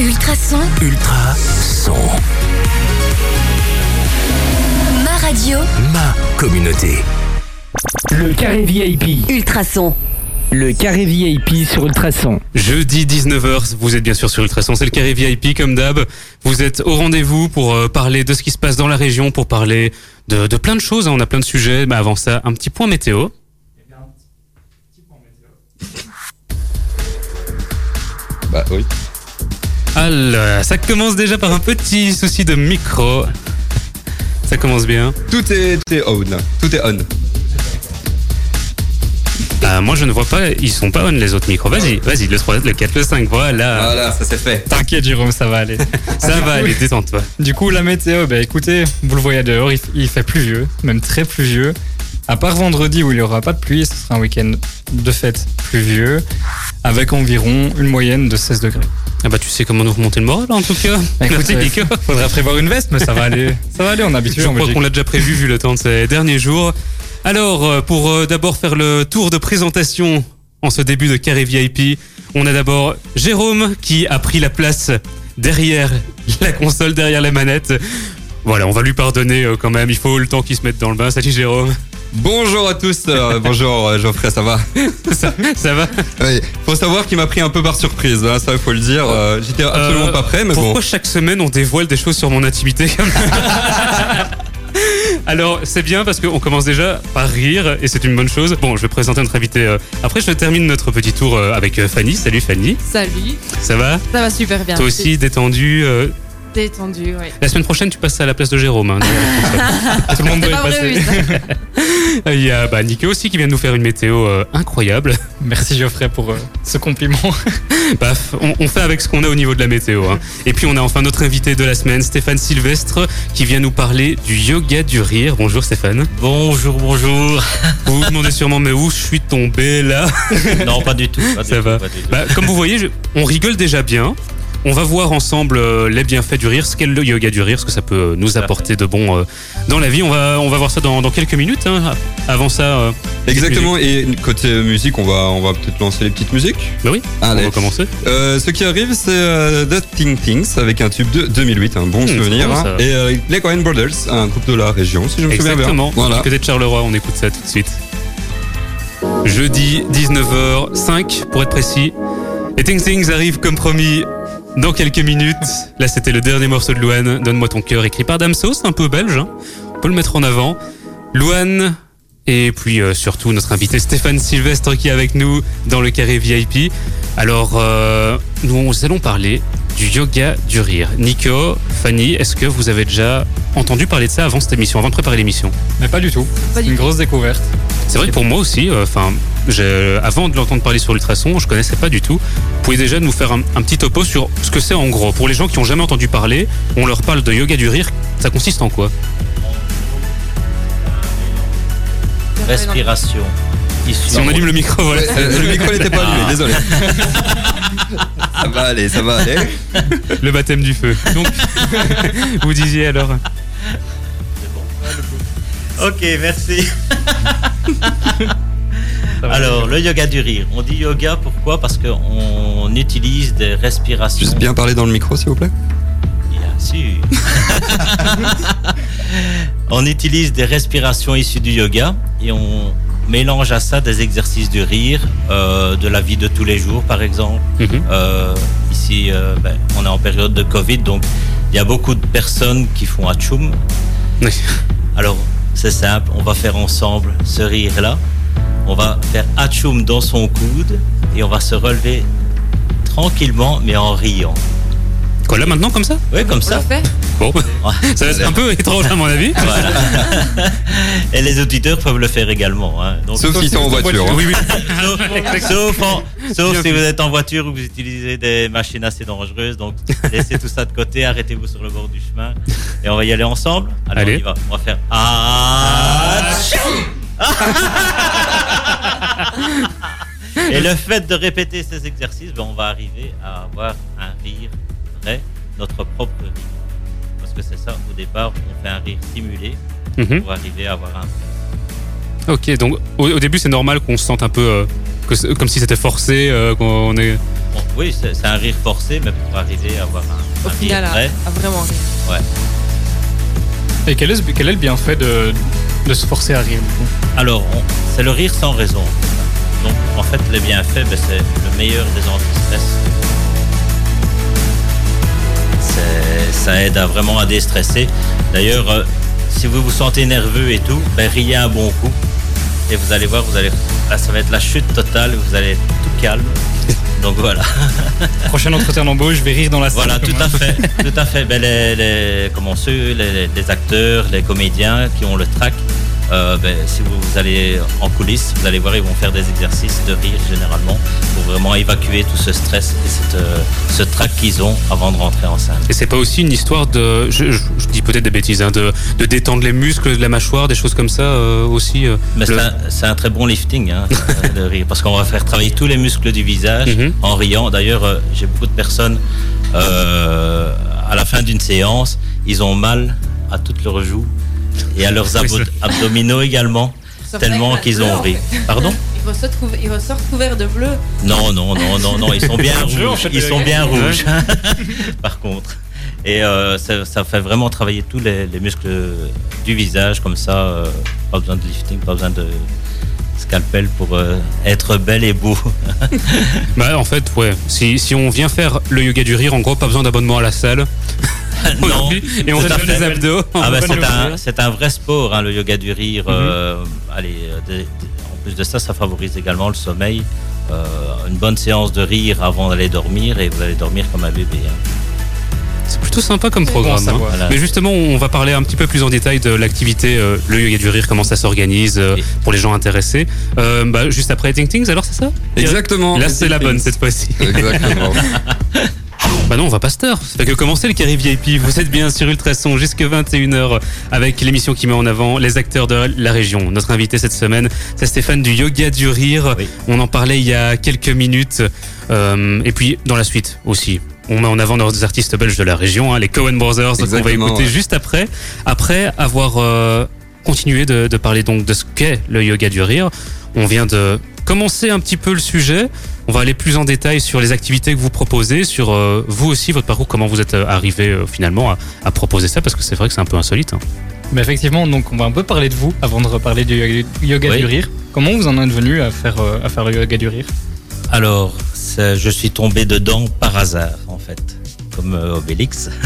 Ultrason, Ultra son. ma radio. Ma communauté. Le carré VIP. Ultrason. Le carré VIP sur Ultrason. Jeudi 19h, vous êtes bien sûr sur Ultrason, c'est le carré VIP comme d'hab. Vous êtes au rendez-vous pour euh, parler de ce qui se passe dans la région, pour parler de, de plein de choses, hein. on a plein de sujets. Mais avant ça, un petit point météo. Bah oui. Alors, ça commence déjà par un petit souci de micro. Ça commence bien. Tout est, tout est on. Tout est on. Ah, moi je ne vois pas, ils sont pas on les autres micros. Vas-y, vas-y, le 3, le 4, le 5, voilà. Voilà, ça c'est fait. T'inquiète Jérôme, ça va aller. Ça va aller, détends-toi. Du coup, la météo, bah écoutez, vous le voyez dehors, il, il fait pluvieux, même très pluvieux. À part vendredi où il n'y aura pas de pluie, ce sera un week-end de fête pluvieux, avec environ une moyenne de 16 degrés. Ah bah tu sais comment nous remonter le moral en tout cas. Écoutez, Nico. faudrait prévoir une veste, mais ça va aller. Ça va aller, on est habitué Je en crois qu'on l'a déjà prévu vu le temps de ces derniers jours. Alors, euh, pour euh, d'abord faire le tour de présentation en ce début de carré VIP, on a d'abord Jérôme qui a pris la place derrière la console, derrière les manettes. Voilà, on va lui pardonner euh, quand même, il faut le temps qu'il se mette dans le bain. Salut Jérôme, Bonjour à tous. euh, bonjour euh, Geoffrey, ça va ça, ça va Oui. Faut savoir qu'il m'a pris un peu par surprise. hein, ça, il faut le dire. euh, J'étais absolument Euh, pas prêt, mais Pourquoi bon. chaque semaine on dévoile des choses sur mon intimité comme ça Alors c'est bien parce qu'on commence déjà par rire et c'est une bonne chose. Bon, je vais présenter notre invité. euh, Après, je termine notre petit tour euh, avec euh, Fanny. Salut Fanny, Salut, ça va ça va super bien. Toi aussi détendu. C'est détendu, oui. La semaine prochaine, tu passes à la place de Jérôme. hein, Tout le monde doit y pas passer. Il y a bah, Nico aussi qui vient de nous faire une météo euh, incroyable. Merci Geoffrey pour euh, ce compliment. Paf, on, on fait avec ce qu'on a au niveau de la météo. hein. Et puis on a enfin notre invité de la semaine, Stéphane Sylvestre, qui vient nous parler du yoga du rire. Bonjour Stéphane. Bonjour, bonjour. Vous vous demandez sûrement mais où je suis tombé là? Non, pas du tout. pas du Ça tout, va. pas du tout. bah, Comme vous voyez, je- on rigole déjà bien. On va voir ensemble euh, les bienfaits du rire, ce qu'est le yoga du rire, ce que ça peut euh, nous apporter de bon euh, dans la vie. On va, on va voir ça dans, dans quelques minutes. hein. Avant ça, Exactement. Et côté musique, on va, on va peut-être lancer les petites musiques. bah oui, on va commencer. Euh, ce qui arrive, c'est euh, The Thing Things avec un tube de 2008, un bon c'est souvenir. bon, hein. Et euh, les Coen Brothers, un groupe de la région, si je me souviens bien. Exactement. Voilà. Du côté de Charleroi, on écoute ça tout de suite. Jeudi 19h05 pour être précis. Les Things Things arrivent comme promis dans quelques minutes. Là, c'était le dernier morceau de Louane, Donne-moi ton cœur, écrit par Damso, un peu belge. hein. On peut le mettre en avant. Louane et puis euh, surtout notre invité Stéphane Sylvestre qui est avec nous dans le carré VIP. Alors, euh, nous allons parler du yoga du rire. Nico, Fanny, est-ce que vous avez déjà entendu parler de ça avant cette émission, avant de préparer l'émission? Mais pas du tout. Pas C'est du une tout. grosse découverte. C'est vrai que pour moi aussi, euh, enfin, avant de l'entendre parler sur l'ultrason, je connaissais pas du tout. Vous pouvez déjà nous faire un, un petit topo sur ce que c'est en gros. Pour les gens qui ont jamais entendu parler, on leur parle de yoga du rire. Ça consiste en quoi? Respiration. Si on allume le micro, voilà. Ouais, euh, le micro n'était pas allumé, Ah. désolé. ça va aller, ça va aller. le baptême du feu. Donc, vous disiez alors Ok, merci. Alors, le yoga du rire. On dit yoga pourquoi? Parce qu'on utilise des respirations. Juste bien parler dans le micro, s'il vous plaît. Bien sûr. on utilise des respirations issues du yoga et on mélange à ça des exercices de rire euh, de la vie de tous les jours, par exemple. Mhm. Euh, ici, euh, ben, on est en période de Covid, donc il y a beaucoup de personnes qui font atchoum. Oui. Alors, c'est simple, on va faire ensemble ce rire-là. On va faire atchoum dans son coude et on va se relever tranquillement, mais en riant. Quoi là maintenant comme ça Oui, comme On ça. fait Bon, ça va être un peu étrange à mon avis. Voilà. Et les auditeurs peuvent le faire également. hein. Donc, Sauf si t'es en voiture. hein. Oui, oui. sauf, sauf en- sauf Bien si vous êtes en voiture ou que vous utilisez des machines assez dangereuses. Donc, laissez tout ça de côté, arrêtez-vous sur le bord du chemin. Et on va y aller ensemble. Alors, Allez. on y va. On va faire. Ah Et le fait de répéter ces exercices, ben, on va arriver à avoir un rire vrai, notre propre rire. Parce que c'est ça, au départ, on fait un rire simulé Mhm. pour arriver à avoir un vrai. Ok, donc au, au début c'est normal qu'on se sente un peu euh, que comme si c'était forcé, euh, qu'on est. bon, oui, c'est un rire forcé, mais pour arriver à avoir un, Au un final, rire vrai. à vraiment rire. Et quel est, quel est le bienfait de, de se forcer à rire du coup? Alors, c'est le rire sans raison. Donc, en fait, les bienfaits, ben, c'est le meilleur des anti-stress. Ça aide à vraiment à déstresser. D'ailleurs, euh, si vous vous sentez nerveux et tout, ben, riez un bon coup. Et vous allez voir, vous allez, là, ça va être la chute totale, vous allez être tout calme. Donc voilà. Prochain entretien d'embauche, je vais rire dans la salle. Voilà, tout à fait, tout à fait. Ben, les, les- comment ceux, les, les acteurs, les comédiens qui ont le trac, euh, ben, si vous, vous allez en coulisses, vous allez voir, ils vont faire des exercices de rire généralement évacuer tout ce stress et cette, euh, ce trac qu'ils ont avant de rentrer en scène. Et c'est pas aussi une histoire de, je, je- je dis peut-être des bêtises, hein, de, de détendre les muscles de la mâchoire, des choses comme ça euh, aussi. euh, Mais le- c'est un, très bon lifting hein, de rire parce qu'on va faire travailler tous les muscles du visage Mhm. en riant. D'ailleurs, euh, j'ai beaucoup de personnes euh, à la fin d'une séance, ils ont mal à toutes leurs joues et à leurs abdominaux également, tellement qu'ils ont ri. Ils ressortent couverts de bleu. Non, non, non, non, non, ils sont bien rouges. Ils sont bien rouges. Par contre. Et euh, ça, ça fait vraiment travailler tous les, les muscles du visage comme ça. euh, pas besoin de lifting, pas besoin de scalpel pour euh, être bel et beau. Bah, en fait, ouais. Si, si on vient faire le yoga du rire, en gros, pas besoin d'abonnement à la salle. non. Et on fait des abdos. Ah bah, c'est un, c'est un vrai sport, hein, le yoga du rire. euh, allez, euh, des- plus de ça, ça favorise également le sommeil. Euh, une bonne séance de rire avant d'aller dormir et vous allez dormir comme un bébé. hein. C'est plutôt sympa comme Bon programme. hein. Voilà. Mais justement, on va parler un petit peu plus en détail de l'activité, euh, le yoga du rire, comment ça s'organise euh, Oui. pour les gens intéressés. Euh, bah, juste après Ting Tings, alors c'est ça? Exactement. Là, c'est la bonne cette fois-ci. Exactement. Bah non, on va pas se taire. Ça fait que commencer le Carré VIP. Vous êtes bien sur Ultrason jusque 21h avec l'émission qui met en avant les acteurs de la région. Notre invité cette semaine, c'est Stéphane du Yoga du Rire. Oui. On en parlait il y a quelques minutes. Euh, et puis, dans la suite aussi. On met en avant nos artistes belges de la région, hein, les Cohen Brothers, qu'on va écouter ouais. juste après. Après avoir euh, continué de, de parler donc de ce qu'est le yoga du rire, on vient de commencer un petit peu le sujet. On va aller plus en détail sur les activités que vous proposez, sur euh, vous aussi, votre parcours, comment vous êtes euh, arrivé euh, finalement à, à proposer ça, parce que c'est vrai que c'est un peu insolite. hein. Mais effectivement, donc on va un peu parler de vous avant de reparler du yoga, yoga Oui. du rire. Comment vous en êtes venu à faire, euh, à faire le yoga du rire? Alors, je suis tombé dedans par hasard, en fait, comme euh, Obélix.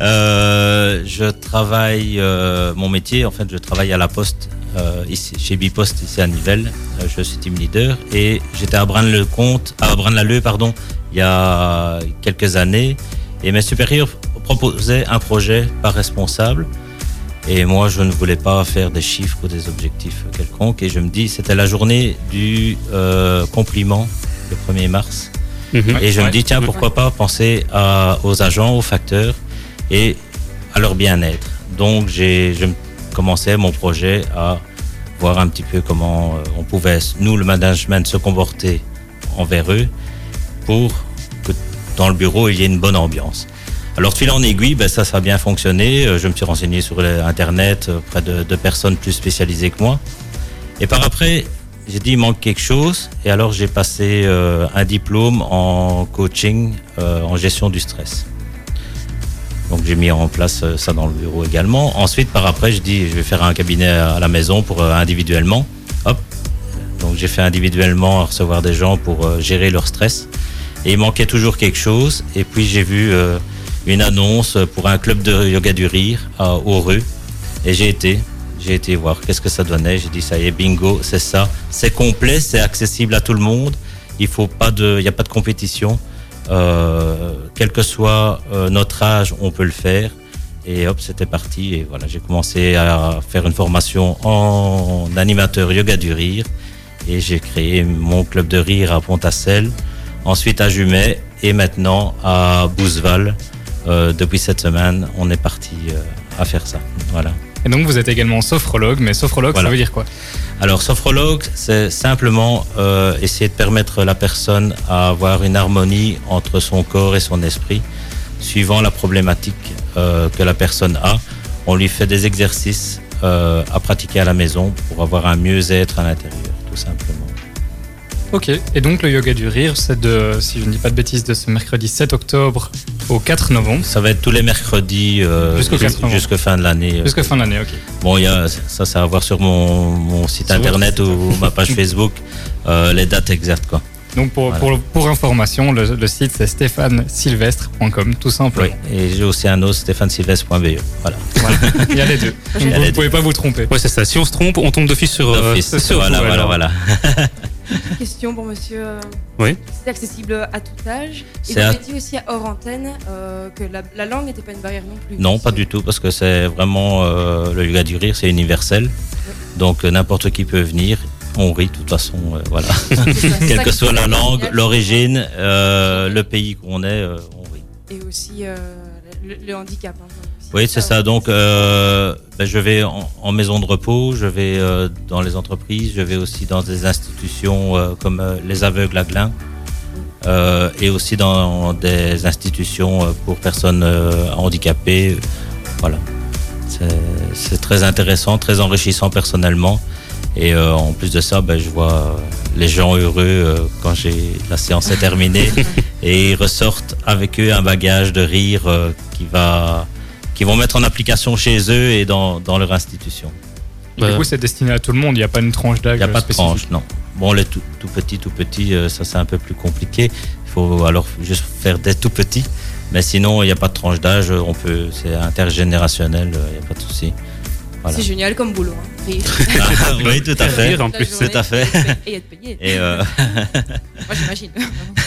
Euh, je travaille, euh, mon métier, en fait, je travaille à la Poste, euh, ici, chez Bipost, ici à Nivelles. Euh, je suis team leader et j'étais à Braine-le-Comte, à Braine-l'Alleud, pardon, il y a quelques années. Et mes supérieurs proposaient un projet par responsable. Et moi, je ne voulais pas faire des chiffres ou des objectifs quelconques. Et je me dis, c'était la journée du euh, compliment, le 1er mars. Mhm. Et je me dis, tiens, pourquoi pas penser à- aux agents, aux facteurs et à leur bien-être. Donc, j'ai je me- commençais mon projet à voir un petit peu comment euh, on pouvait, nous, le management, se comporter envers eux pour que dans le bureau, il y ait une bonne ambiance. Alors, fil en aiguille, ben, ça, ça a bien fonctionné. Euh, Je me suis renseigné sur Internet euh, auprès de, personnes plus spécialisées que moi. Et par après, j'ai dit il manque quelque chose. Et alors, j'ai passé un diplôme en coaching, en gestion du stress. Donc, j'ai mis en place euh, ça dans le bureau également. Ensuite, par après, je dis je vais faire un cabinet à la maison pour euh, individuellement. Hop. Donc, j'ai fait individuellement recevoir des gens pour euh, gérer leur stress. Et il manquait toujours quelque chose. Et puis, j'ai vu une annonce pour un club de yoga du rire à Aureux. Et j'ai été, j'ai été voir qu'est-ce que ça donnait. J'ai dit ça y est, bingo, c'est ça. C'est complet, c'est accessible à tout le monde. Il il n'y a pas de compétition. Euh, quel que soit euh, notre âge, on peut le faire. Et hop, c'était parti. Et voilà, j'ai commencé à faire une formation en animateur yoga du rire. Et j'ai créé mon club de rire à Pontacelle, ensuite à Jumet et maintenant à Bouzeval. Euh, depuis cette semaine, on est parti à faire ça. Voilà. Et donc vous êtes également sophrologue, mais sophrologue, Voilà. ça veut dire quoi? Alors, sophrologue, c'est simplement euh, essayer de permettre la personne à avoir une harmonie entre son corps et son esprit, suivant la problématique euh, que la personne a. On lui fait des exercices euh, à pratiquer à la maison pour avoir un mieux-être à l'intérieur, tout simplement. Ok, et donc le yoga du rire, c'est de, si je ne dis pas de bêtises, de ce mercredi 7 octobre au 4 novembre. Ça va être tous les mercredis euh, Jusqu'au jus- 4 novembre. jusqu'à fin de l'année. euh. Jusqu'à fin d'année, ok. Bon, il y a, ça, ça va voir sur mon, mon site Sur internet site. ou ma page Facebook euh, les dates exactes. Quoi. Donc pour, Voilà. pour, pour information, le, le site c'est stéphanesylvestre.com, tout simplement. Oui. Et j'ai aussi un autre stéphanesylvestre.be. Voilà. Voilà. Il y a les deux. Donc vous ne pouvez pas vous tromper. Ouais, c'est ça. Si on se trompe, on tombe d'office sur. euh, sur voilà, vous, voilà, voilà. Question pour monsieur. euh, Oui. C'est accessible à tout âge. Et vous à- avez dit aussi à hors antenne euh, que la, la langue n'était pas une barrière non plus. Non, pas du tout, parce que c'est vraiment euh, le yoga du rire, c'est universel. Donc euh, n'importe qui peut venir. On rit de toute façon, euh, voilà. Quelle que soit la langue, l'origine, le pays qu'on est, on rit. Et aussi le, le handicap. hein. Oui, c'est ça. Donc, euh, ben, je vais en, en maison de repos, je vais euh, dans les entreprises, je vais aussi dans des institutions euh, comme euh, les aveugles à Glin, euh, et aussi dans des institutions euh, pour personnes euh, handicapées. Voilà. C'est- très intéressant, très enrichissant personnellement. Et euh, en plus de ça, ben, je vois les gens heureux euh, quand j'ai la séance est terminée et ils ressortent avec eux un bagage de rire euh, qui va qui vont mettre en application chez eux et dans, dans leur institution. Et Du coup, c'est destiné à tout le monde, il n'y a pas une tranche d'âge Il n'y a pas de tranche, non. Bon, les tout, tout petits, tout petits, euh, ça c'est un peu plus compliqué. Il faut alors juste faire des tout petits. Mais sinon, il n'y a pas de tranche d'âge. On peut, c'est intergénérationnel. euh, Il n'y a pas de souci. Voilà. C'est génial comme boulot. Hein. Rire. Ah, oui, tout à fait. Rire, en La plus, journée, tout à fait. Et être payé. Et euh, Moi, j'imagine.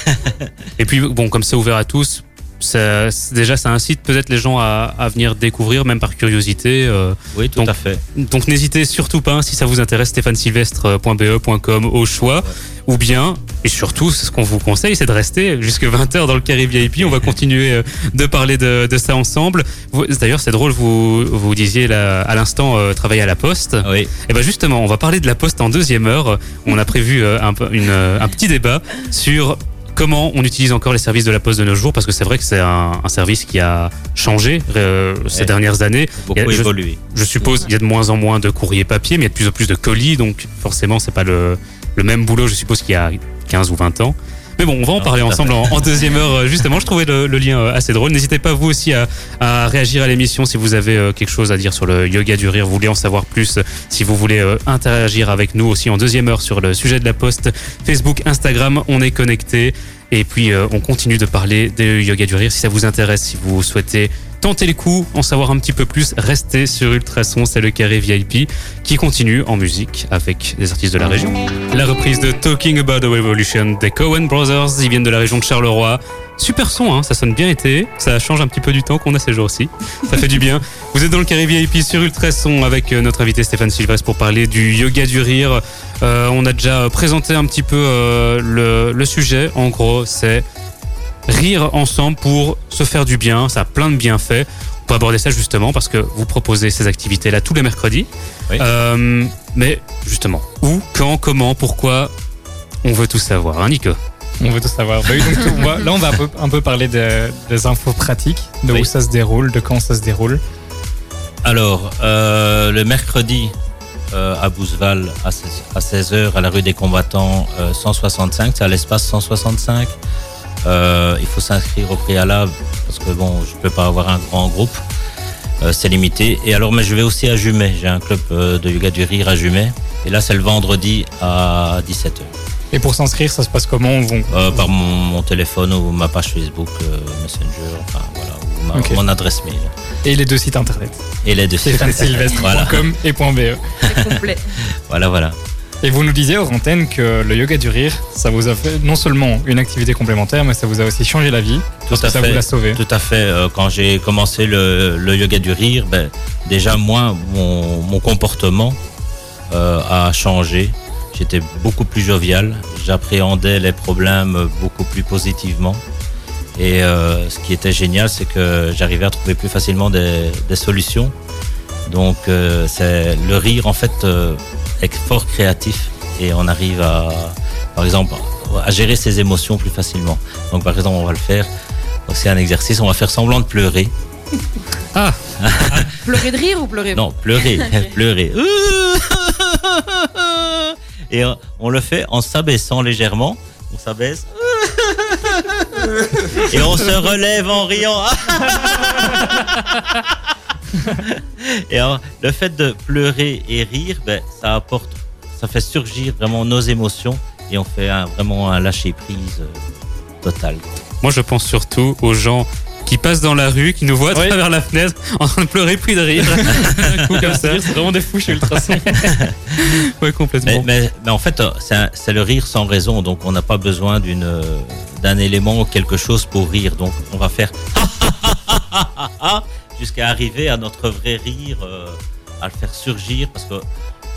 Et puis, bon, comme c'est ouvert à tous, ça- déjà, ça incite peut-être les gens à, à venir découvrir, même par curiosité. euh, oui, tout Donc, à fait. Donc n'hésitez surtout pas, si ça vous intéresse, stéphanesylvestre.be.com au choix. Ou bien, et surtout, ce qu'on vous conseille, c'est de rester jusque 20h dans le carré VIP. On va continuer euh, de parler de, de ça ensemble. D'ailleurs, c'est drôle, vous, vous disiez là, à l'instant euh, travailler à la poste. Oui. Et ben justement, on va parler de la poste en deuxième heure. On a prévu un, peu- une, un petit débat sur comment on utilise encore les services de la poste de nos jours, parce que c'est vrai que c'est un, un service qui a changé euh, ces Ouais. dernières années. Beaucoup je- évolué. Je suppose qu'il y a de moins en moins de courriers papier, mais il y a de plus en plus de colis, donc forcément, c'est pas le, le même boulot, je suppose, qu'il y a 15 ou 20 ans. Mais bon, on va en parler ensemble en, en deuxième heure, euh, justement. Je trouvais le, le lien euh, assez drôle. N'hésitez pas, vous aussi, à, à réagir à l'émission si vous avez euh, quelque chose à dire sur le yoga du rire, vous voulez en savoir plus, si vous voulez interagir avec nous aussi en deuxième heure sur le sujet de la poste, Facebook, Instagram, on est connecté. Et puis, on continue de parler de yoga du rire. Si ça vous intéresse, si vous souhaitez tenter le coup, en savoir un petit peu plus, restez sur Ultrason, c'est le carré VIP qui continue en musique avec des artistes de la région. La reprise de Talking About the Revolution des Cohen Brothers, ils viennent de la région de Charleroi. Super son, hein, ça sonne bien été, ça change un petit peu du temps qu'on a ces jours-ci, ça fait du bien. Vous êtes dans le carré VIP sur Ultrason avec euh, notre invité Stéphane Silvestre pour parler du yoga du rire. Euh, on a déjà présenté un petit peu euh, le sujet, en gros c'est rire ensemble pour se faire du bien, ça a plein de bienfaits. On peut aborder ça justement parce que vous proposez ces activités-là tous les mercredis. Oui. Euh, mais justement, où, quand, comment, pourquoi, on veut tout savoir, hein, Nico? On veut tout savoir. Bah oui, donc, on va- là, on va un peu, un peu parler de- des infos pratiques, de Oui. où ça se déroule, de quand ça se déroule. Alors, euh, le mercredi euh, à Bouzeval à 16 à 16h à la rue des combattants euh, 165, c'est à l'espace 165. Euh, il faut s'inscrire au préalable parce que bon, je peux pas avoir un grand groupe, Euh, c'est limité. Et alors, mais je vais aussi à Jumet, j'ai un club euh, de yoga du rire à Jumet. Et là, c'est le vendredi à 17h. Et pour s'inscrire, ça se passe comment on vont... Euh, par mon, mon téléphone ou ma page Facebook, euh, Messenger, enfin voilà, ou ma- mon adresse mail. Et les deux sites internet. Et les deux sites. voilà, stéphanesylvestre.com et .be. C'est complet. voilà, voilà. Et vous nous disiez hors antenne que le yoga du rire, ça vous a fait non seulement une activité complémentaire, mais ça vous a aussi changé la vie. parce Tout que à ça fait. vous l'a sauvé. Tout à fait. Euh, Quand j'ai commencé le, le yoga du rire, ben, déjà moi, mon, mon comportement euh, a changé. J'étais beaucoup plus jovial. J'appréhendais les problèmes beaucoup plus positivement. Et euh, ce qui était génial, c'est que j'arrivais à trouver plus facilement des, des solutions. Donc, euh, c'est le rire en fait fort créatif et on arrive à, par exemple, à gérer ses émotions plus facilement. Donc, par exemple, on va le faire. C'est un exercice. On va faire semblant de pleurer. Pleurer de rire ou pleurer Non, pleurer, pleurer. Et on le fait en s'abaissant légèrement. On s'abaisse. Et on se relève en riant. Et alors, le fait de pleurer et rire, ben, ça apporte, ça fait surgir vraiment nos émotions et on fait un- vraiment un lâcher prise euh, total. Moi, je pense surtout aux gens qui passent dans la rue, qui nous voient à Oui. travers la fenêtre en train de pleurer puis de rire. Un coup comme ça. C'est vraiment des fous chez Ultrason. Ouais, complètement. Mais, mais- mais en fait, euh, c'est un- c'est le rire sans raison, donc on n'a pas besoin d'une euh, d'un élément ou quelque chose pour rire. Donc on va faire jusqu'à arriver à notre vrai rire, euh, à le faire surgir, parce que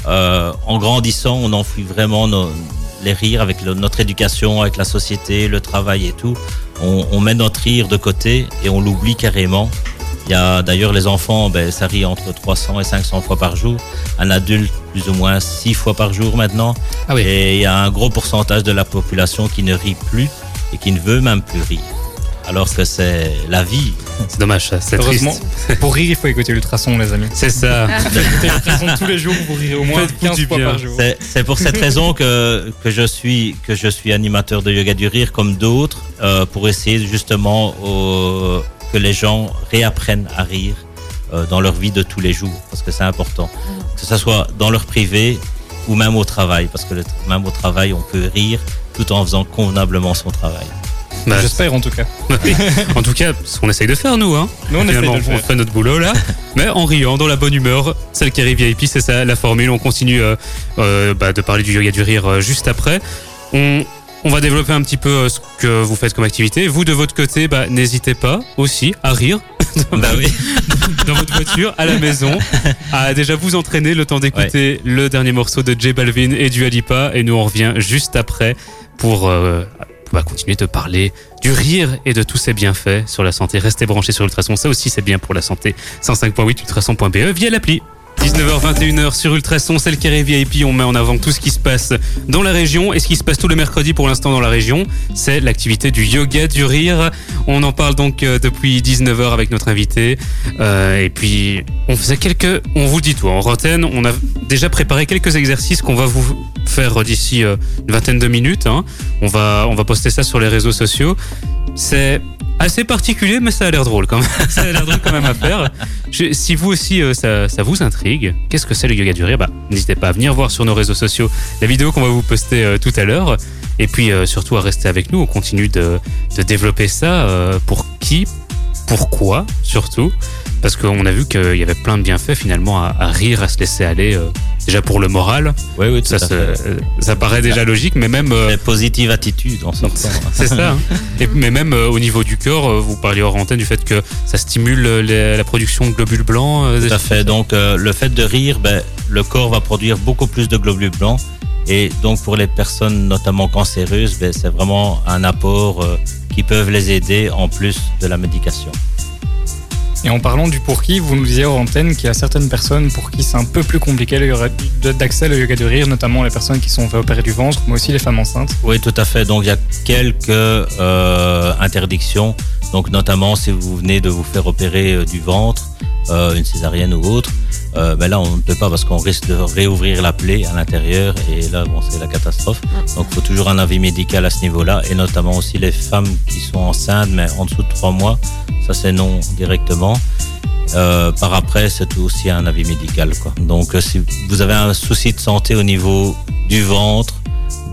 euh, en grandissant, on enfouit vraiment nos- les rires avec le- notre éducation, avec la société, le travail et tout. On, on met notre rire de côté et on l'oublie carrément. Il y a d'ailleurs les enfants, ben, ça rit entre 300 et 500 fois par jour. Un adulte, plus ou moins 6 fois par jour maintenant. Ah oui. Et il y a un gros pourcentage de la population qui ne rit plus et qui ne veut même plus rire. Alors que c'est la vie. C'est dommage, ça. C'est Heureusement, triste. pour rire, il faut écouter Ultrason, les amis. C'est ça. Ultrason tous les jours, vous rirez au moins Faites-vous 15 du fois par jour. C'est c'est pour cette raison que, que, je suis, que je suis animateur de yoga du rire comme d'autres, euh, pour essayer justement au- que les gens réapprennent à rire euh, dans leur vie de tous les jours, parce que c'est important. Que ce soit dans leur privé ou même au travail, parce que le- même au travail, on peut rire tout en faisant convenablement son travail. Bah, J'espère en tout cas. oui. En tout cas, ce qu'on essaye de faire, nous. Hein. Nous, on de faire. fait notre boulot là, mais en riant, dans la bonne humeur. Celle qui arrive VIP, c'est ça la formule. On continue euh, euh, bah, de parler du yoga du rire euh, juste après. On, on va développer un petit peu euh, ce que vous faites comme activité. Vous, de votre côté, bah, n'hésitez pas aussi à rire bah oui. dans votre voiture, à la maison, à déjà vous entraîner le temps d'écouter le dernier morceau de J Balvin et du Alipa. Et nous, on revient juste après pour euh, bah, continuer de parler du rire et de tous ses bienfaits sur la santé. Restez branchés sur Ultrason, ça aussi c'est bien pour la santé. 105.8 ultrason.be via l'appli. 19h21h sur Ultrason, celle qui est VIP, on met en avant tout ce qui se passe dans la région et ce qui se passe tous les mercredis pour l'instant dans la région, c'est l'activité du yoga du rire. On en parle donc euh, depuis 19h avec notre invité Euh, et puis on faisait quelques, on vous dit tout en rotaine, on a déjà préparé quelques exercices qu'on va vous faire d'ici euh, une vingtaine de minutes. hein. On va on va poster ça sur les réseaux sociaux. C'est assez particulier, mais ça a l'air drôle quand même. ça a l'air drôle quand même à faire. Je- si vous aussi euh, ça, ça vous intrigue, qu'est-ce que c'est le yoga du rire? Bah, N'hésitez pas à venir voir sur nos réseaux sociaux la vidéo qu'on va vous poster euh, tout à l'heure. Et puis euh, surtout à rester avec nous. On continue de, de développer ça. pour qui Pourquoi Surtout. Parce qu'on a vu qu'il y avait plein de bienfaits finalement à, à rire, à se laisser aller. euh, déjà pour le moral, Oui, oui, tout ça, à se- fait. euh, ça paraît déjà logique, mais même euh, positive attitude en sortant. c'est ça. hein. Et, mais même euh, au niveau du corps, vous parliez hors antenne du fait que ça stimule les- la production de globules blancs. Tout à fait. Donc, le fait de rire, ben, le corps va produire beaucoup plus de globules blancs. Et donc, pour les personnes notamment cancéreuses, ben, c'est vraiment un apport qui peuvent les aider en plus de la médication. Et en parlant du pour qui, vous nous disiez hors antenne qu'il y a certaines personnes pour qui c'est un peu plus compliqué de- d'accès au yoga du rire, notamment les personnes qui sont fait opérer du ventre, mais aussi les femmes enceintes. Oui, tout à fait. Donc, il y a quelques euh, interdictions. Donc, notamment, si vous venez de vous faire opérer euh, du ventre, euh, une césarienne ou autre, euh, ben là, on ne peut pas parce qu'on risque de réouvrir la plaie à l'intérieur et là, bon, c'est la catastrophe. Donc, il faut toujours un avis médical à ce niveau-là et notamment aussi les femmes qui sont enceintes, mais en dessous de trois mois, ça c'est non directement. Euh, par après, c'est aussi un avis médical. Quoi. Donc, euh, si vous avez un souci de santé au niveau du ventre,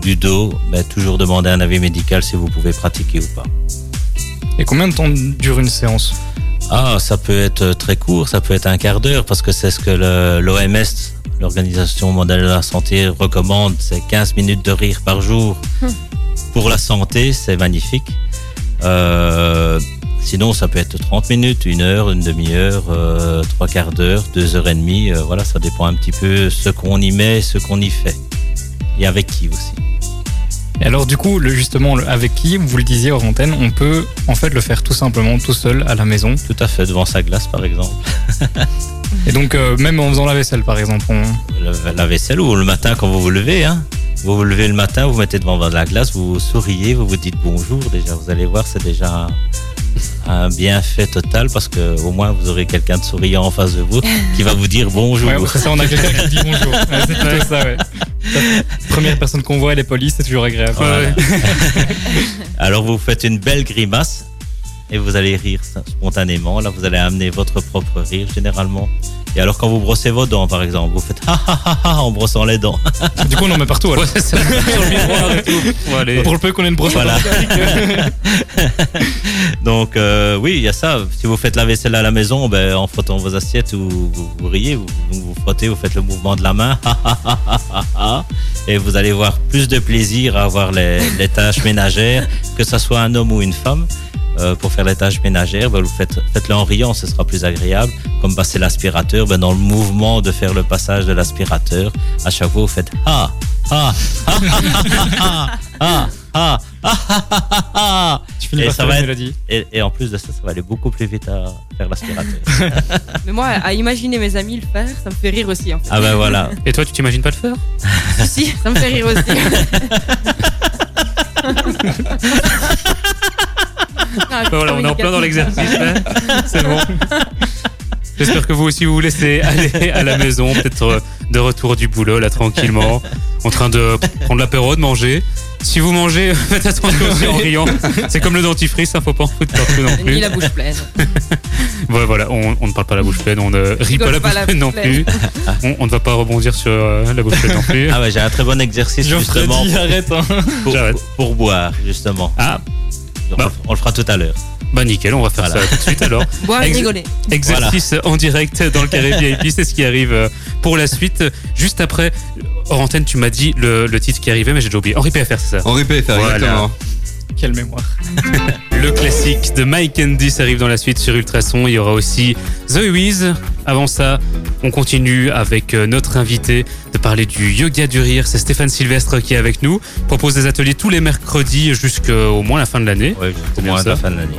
du dos, ben, toujours demander un avis médical si vous pouvez pratiquer ou pas. Et combien de temps dure une séance? Ah, ça peut être très court, ça peut être un quart d'heure, parce que c'est ce que l'OMS, l'Organisation mondiale de la santé, recommande, c'est 15 minutes de rire par jour. Pour la santé, c'est magnifique. Euh, sinon, ça peut être 30 minutes, une heure, une demi-heure, euh, trois quarts d'heure, deux heures et demie. euh, voilà, ça dépend un petit peu ce qu'on y met, ce qu'on y fait. Et avec qui aussi. Et alors du coup, le, justement, le avec qui, vous le disiez hors antenne, on peut en fait le faire tout simplement tout seul à la maison. Tout à fait, devant sa glace, par exemple. Et donc euh, même en faisant la vaisselle par exemple, on... la, la vaisselle ou le matin quand vous vous levez. Hein. Vous vous levez le matin, vous mettez devant la glace, vous souriez, vous vous dites bonjour. Déjà, vous allez voir, c'est déjà un, bienfait total parce que au moins vous aurez quelqu'un de souriant en face de vous qui va vous dire bonjour. Ouais, c'est ça, on a quelqu'un qui dit bonjour. Ouais, c'est plutôt ça, ouais. Première personne qu'on voit, les polices, c'est toujours agréable. Voilà. Alors vous faites une belle grimace et vous allez rire spontanément. Là, vous allez amener votre propre rire généralement. Et alors quand vous brossez vos dents, par exemple, vous faites ha ha ha ha en brossant les dents. Du coup, on en met partout. alors. Ouais, ça. Pour le peu qu'on ait une brosse Voilà. Donc euh, oui, il y a ça. Si vous faites la vaisselle à la maison, ben, en frottant vos assiettes, vous, vous, vous riez, vous, frottez, vous faites le mouvement de la main, ha, ha, ha, ha, ha, ha. et vous allez voir plus de plaisir à avoir les, les tâches ménagères, que ce soit un homme ou une femme. Euh, pour faire les tâches ménagères, ben, vous faites, faites-le en riant, ce sera plus agréable. Comme passer l'aspirateur, ben, dans le mouvement de faire le passage de l'aspirateur, à chaque fois vous faites ah, ah, ah, ah, ah, ah, ah, ah, ah, ah. Tu finis Et ça va être-. Et, et en plus de ça, ça va aller beaucoup plus vite à faire l'aspirateur. Mais moi, à imaginer mes amis le faire, ça me fait rire aussi. En fait. ah ben voilà. Et toi, tu t'imagines pas le faire? Si, ça me fait rire aussi. Ah, Voilà, on est en plein dans l'exercice. hein. C'est bon. J'espère que vous aussi vous vous laissez aller à la maison, peut-être euh, de retour du boulot là tranquillement, en train de prendre l'apéro, de manger. Si vous mangez, faites attention aussi en riant. C'est comme le dentifrice, ça faut pas en foutre partout non Ni plus. la bouche pleine. Voilà, voilà, on, on ne parle pas la bouche pleine, on ne rit pas la bouche la pleine non plus. On, on ne va pas rebondir sur euh, la bouche pleine non plus. Ah ouais, j'ai un très bon exercice justement dit, arrête. hein. pour, J'arrête. pour, pour boire justement. Ah, Donc, Bah. on, on le fera tout à l'heure. bah nickel, on va faire Voilà. ça tout de suite alors. Boire et Ex- rigoler. Exercice en direct dans le carré VIP, c'est ce qui arrive euh, pour la suite. Juste après, hors antenne, tu m'as dit le, le titre qui arrivait, mais j'ai déjà oublié. Henri PFR, c'est ça Henri PFR, Voilà. exactement. Quelle mémoire. Le classique de Mike Candice arrive dans la suite sur Ultrason. Il y aura aussi The Wiz. Avant ça, on continue avec euh, notre invité de parler du yoga du rire. C'est Stéphane Sylvestre qui est avec nous. Il propose des ateliers tous les mercredis jusqu'au moins la fin de l'année. C'est au bien moins la fin de l'année.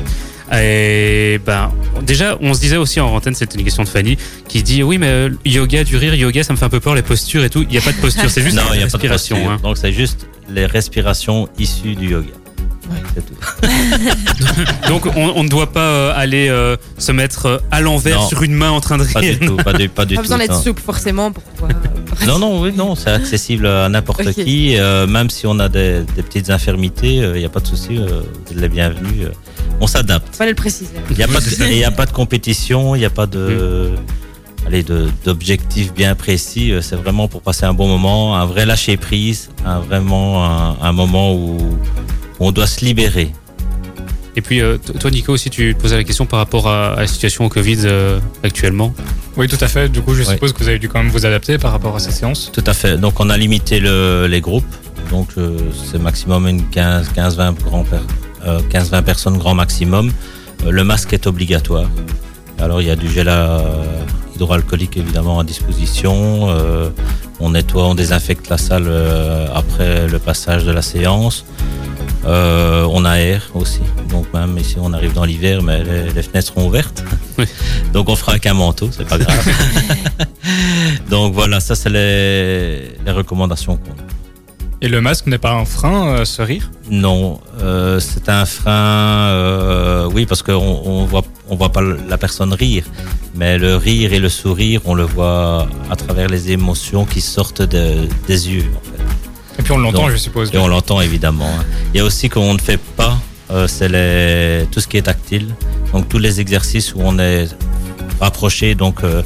Et ben, déjà, on se disait aussi en antenne, c'était une question de Fanny, qui dit oui, mais euh, yoga du rire, yoga, ça me fait un peu peur, les postures et tout. Il n'y a pas de posture, c'est juste Non, il n'y a pas de respiration. posture. hein. Donc c'est juste les respirations issues du yoga. C'est tout. Donc on, on ne doit pas euh, aller euh, se mettre euh, à l'envers Non. sur une main en train de Pas rire. du tout, pas du, pas du Pas tout. besoin d'être non. souple forcément pour pouvoir. Non, non, oui, non, c'est accessible à n'importe Ok. qui. euh, même si on a des, des petites infirmités, il n'y a pas de souci, euh, vous êtes les bienvenus. euh, on s'adapte. Fallait le préciser. Il n'y a, pas de- il y a pas de compétition, il n'y a pas de, allez, de, d'objectifs bien précis. euh, C'est vraiment pour passer un bon moment, un vrai lâcher prise, un vraiment un, un moment où on doit se libérer. Et puis euh, toi Nico aussi tu posais la question par rapport à, à la situation au Covid euh, actuellement. Oui, tout à fait. Du coup, je suppose que vous avez dû quand même vous adapter par rapport à ces séances. Tout à fait. Donc on a limité le- les groupes. Donc euh, c'est maximum une 15, 15, 20 grands per- euh, 15, 20 personnes grand maximum. Euh, le masque est obligatoire. Alors il y a du gel à- hydroalcoolique évidemment à disposition. Euh, on nettoie, on désinfecte la salle euh, après le passage de la séance. Euh, on aère aussi. Donc même ici on arrive dans l'hiver, mais les, les fenêtres seront ouvertes. Oui. Donc on fera avec un manteau, c'est pas grave. Donc voilà, ça c'est les, les recommandations qu'on a. Et le masque n'est pas un frein, euh, ce rire? Non, euh, c'est un frein, euh, oui, parce qu'on on voit, on voit pas la personne rire, mais le rire et le sourire, on le voit à travers les émotions qui sortent de- des yeux. En fait. Et puis on l'entend, Donc, je suppose. Et on l'entend évidemment. hein. Il y a aussi qu'on ne fait pas, euh, c'est les- tout ce qui est tactile. Donc tous les exercices où on est rapproché, donc euh,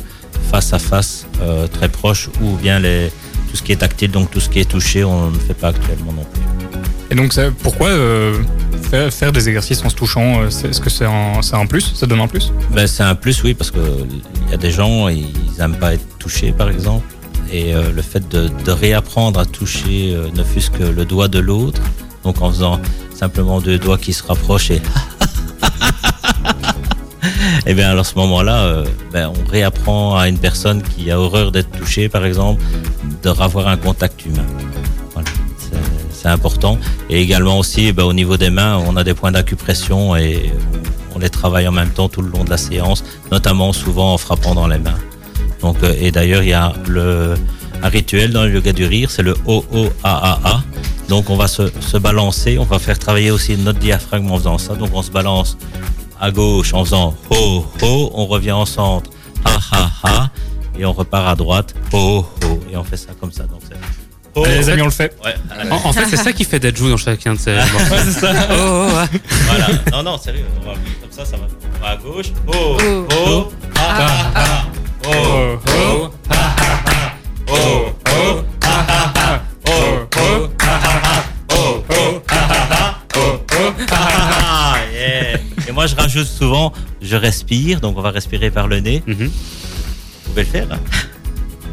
face à face, euh, très proche, ou bien les, tout ce qui est tactile, donc tout ce qui est touché, on ne fait pas actuellement non plus. Et donc, ça- pourquoi faire, faire des exercices en se touchant c'est- Est-ce que c'est un, c'est un plus? Ça donne un plus? Ben, c'est un plus, oui, parce que il y a des gens, ils aiment pas être touchés, par exemple. Et euh, le fait de, réapprendre à toucher euh, ne fût-ce que le doigt de l'autre, donc en faisant simplement deux doigts qui se rapprochent et et bien à ce moment-là, euh, ben, on réapprend à une personne qui a horreur d'être touchée, par exemple, de ravoir un contact humain. C'est important. Et également aussi, ben, au niveau des mains, on a des points d'acupression et on les travaille en même temps tout le long de la séance, notamment souvent en frappant dans les mains. Donc, euh, et d'ailleurs, il y a le, un rituel dans le yoga du rire, c'est le O-O-A-A-A. Donc, on va se, se balancer, on va faire travailler aussi notre diaphragme en faisant ça. Donc, on se balance à gauche en faisant ho ho, on revient en centre ha ha ha, et on repart à droite ho ho, et on fait ça comme ça. Donc, c'est oh. Allez, les amis, on le fait. Ouais, En, en fait, c'est ça qui fait Dajou dans chacun de ces c'est ça. Oh, oh, ah. Voilà. Non, non, sérieux. On va comme ça, ça va. On va à gauche. Oh. oh, ah, ah, ah. Oh, oh, ah. Oh, oh. Oh, oh. Oh, oh. Oh, oh, ah, ah, ah. Yeah. Et moi, je rajoute souvent, je respire, donc on va respirer par le nez. Mhm. Vous pouvez le faire. hein.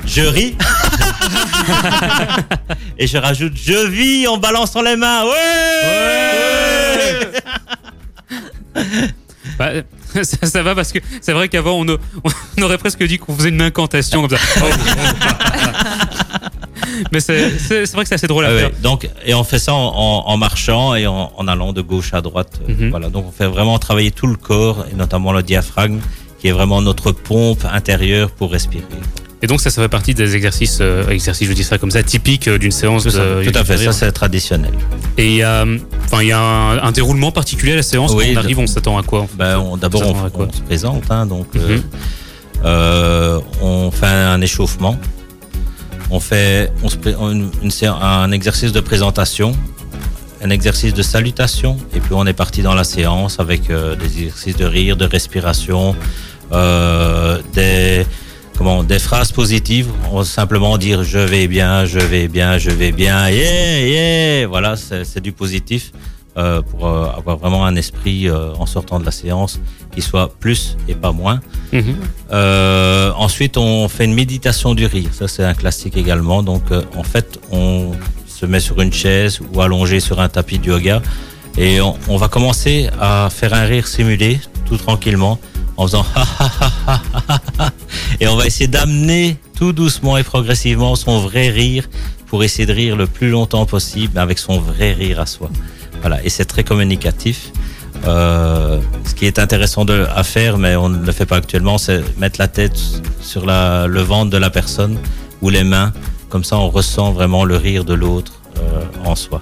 Je ris. Et je rajoute, je vis en balançant les mains. Ouais, Bah, ça, ça va parce que c'est vrai qu'avant on, aurait presque dit qu'on faisait une incantation comme ça. Oh, Mais c'est vrai que c'est assez drôle à Ah ouais, faire. donc, et on fait ça en, marchant et en, en allant de gauche à droite. euh, Mhm. Voilà, donc on fait vraiment travailler tout le corps et notamment le diaphragme, qui est vraiment notre pompe intérieure pour respirer. Et donc ça, ça fait partie des exercices, euh, exercices, je dis ça comme ça, typiques euh, d'une séance Tout, ça, de tout à fait, ça c'est traditionnel. Et il y a, euh, enfin, il y a un, un déroulement particulier à la séance. Oui, Quand on de- arrive, on s'attend à quoi on- D'abord, on, se présente, hein, donc euh, Mhm. euh, on fait un échauffement. On fait on se une- une un exercice de présentation, un exercice de salutation, et puis on est parti dans la séance avec euh, des exercices de rire, de respiration, euh, des comment des phrases positives. On simplement dire je vais bien, je vais bien, je vais bien, yeah yeah. Voilà, c'est du positif euh, pour euh, avoir vraiment un esprit euh, en sortant de la séance qui soit plus et pas moins. Mhm. Ensuite, on fait une méditation du rire. Ça, c'est un classique également. Donc, en fait, on se met sur une chaise ou allongé sur un tapis de yoga et on, on va commencer à faire un rire simulé tout tranquillement en faisant et on va essayer d'amener tout doucement et progressivement son vrai rire pour essayer de rire le plus longtemps possible avec son vrai rire à soi. Voilà, et c'est très communicatif. Euh, ce qui est intéressant à faire, mais on ne le fait pas actuellement, c'est mettre la tête sur le ventre de la personne ou les mains. Comme ça, on ressent vraiment le rire de l'autre euh, en soi.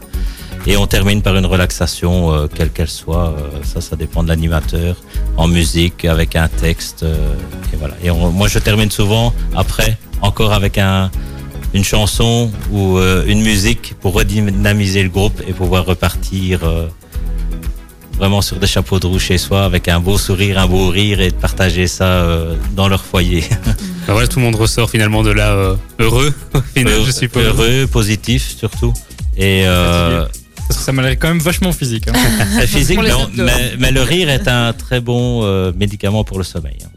Et on termine par une relaxation, euh, quelle qu'elle soit. euh, ça, ça dépend de l'animateur. En musique, avec un texte. euh, et voilà. Et on- moi, je termine souvent après, encore avec un, une chanson ou euh, une musique pour redynamiser le groupe et pouvoir repartir euh, vraiment sur des chapeaux de roue chez soi avec un beau sourire, un beau rire et de partager ça euh, dans leur foyer. Bah voilà, tout le monde ressort finalement de là euh, heureux, au final, je suppose. Heureux, positif surtout. Et euh, Parce que ça m'a l'air quand même vachement physique. hein. physique, les mais, le rire est un très bon euh, médicament pour le sommeil. hein.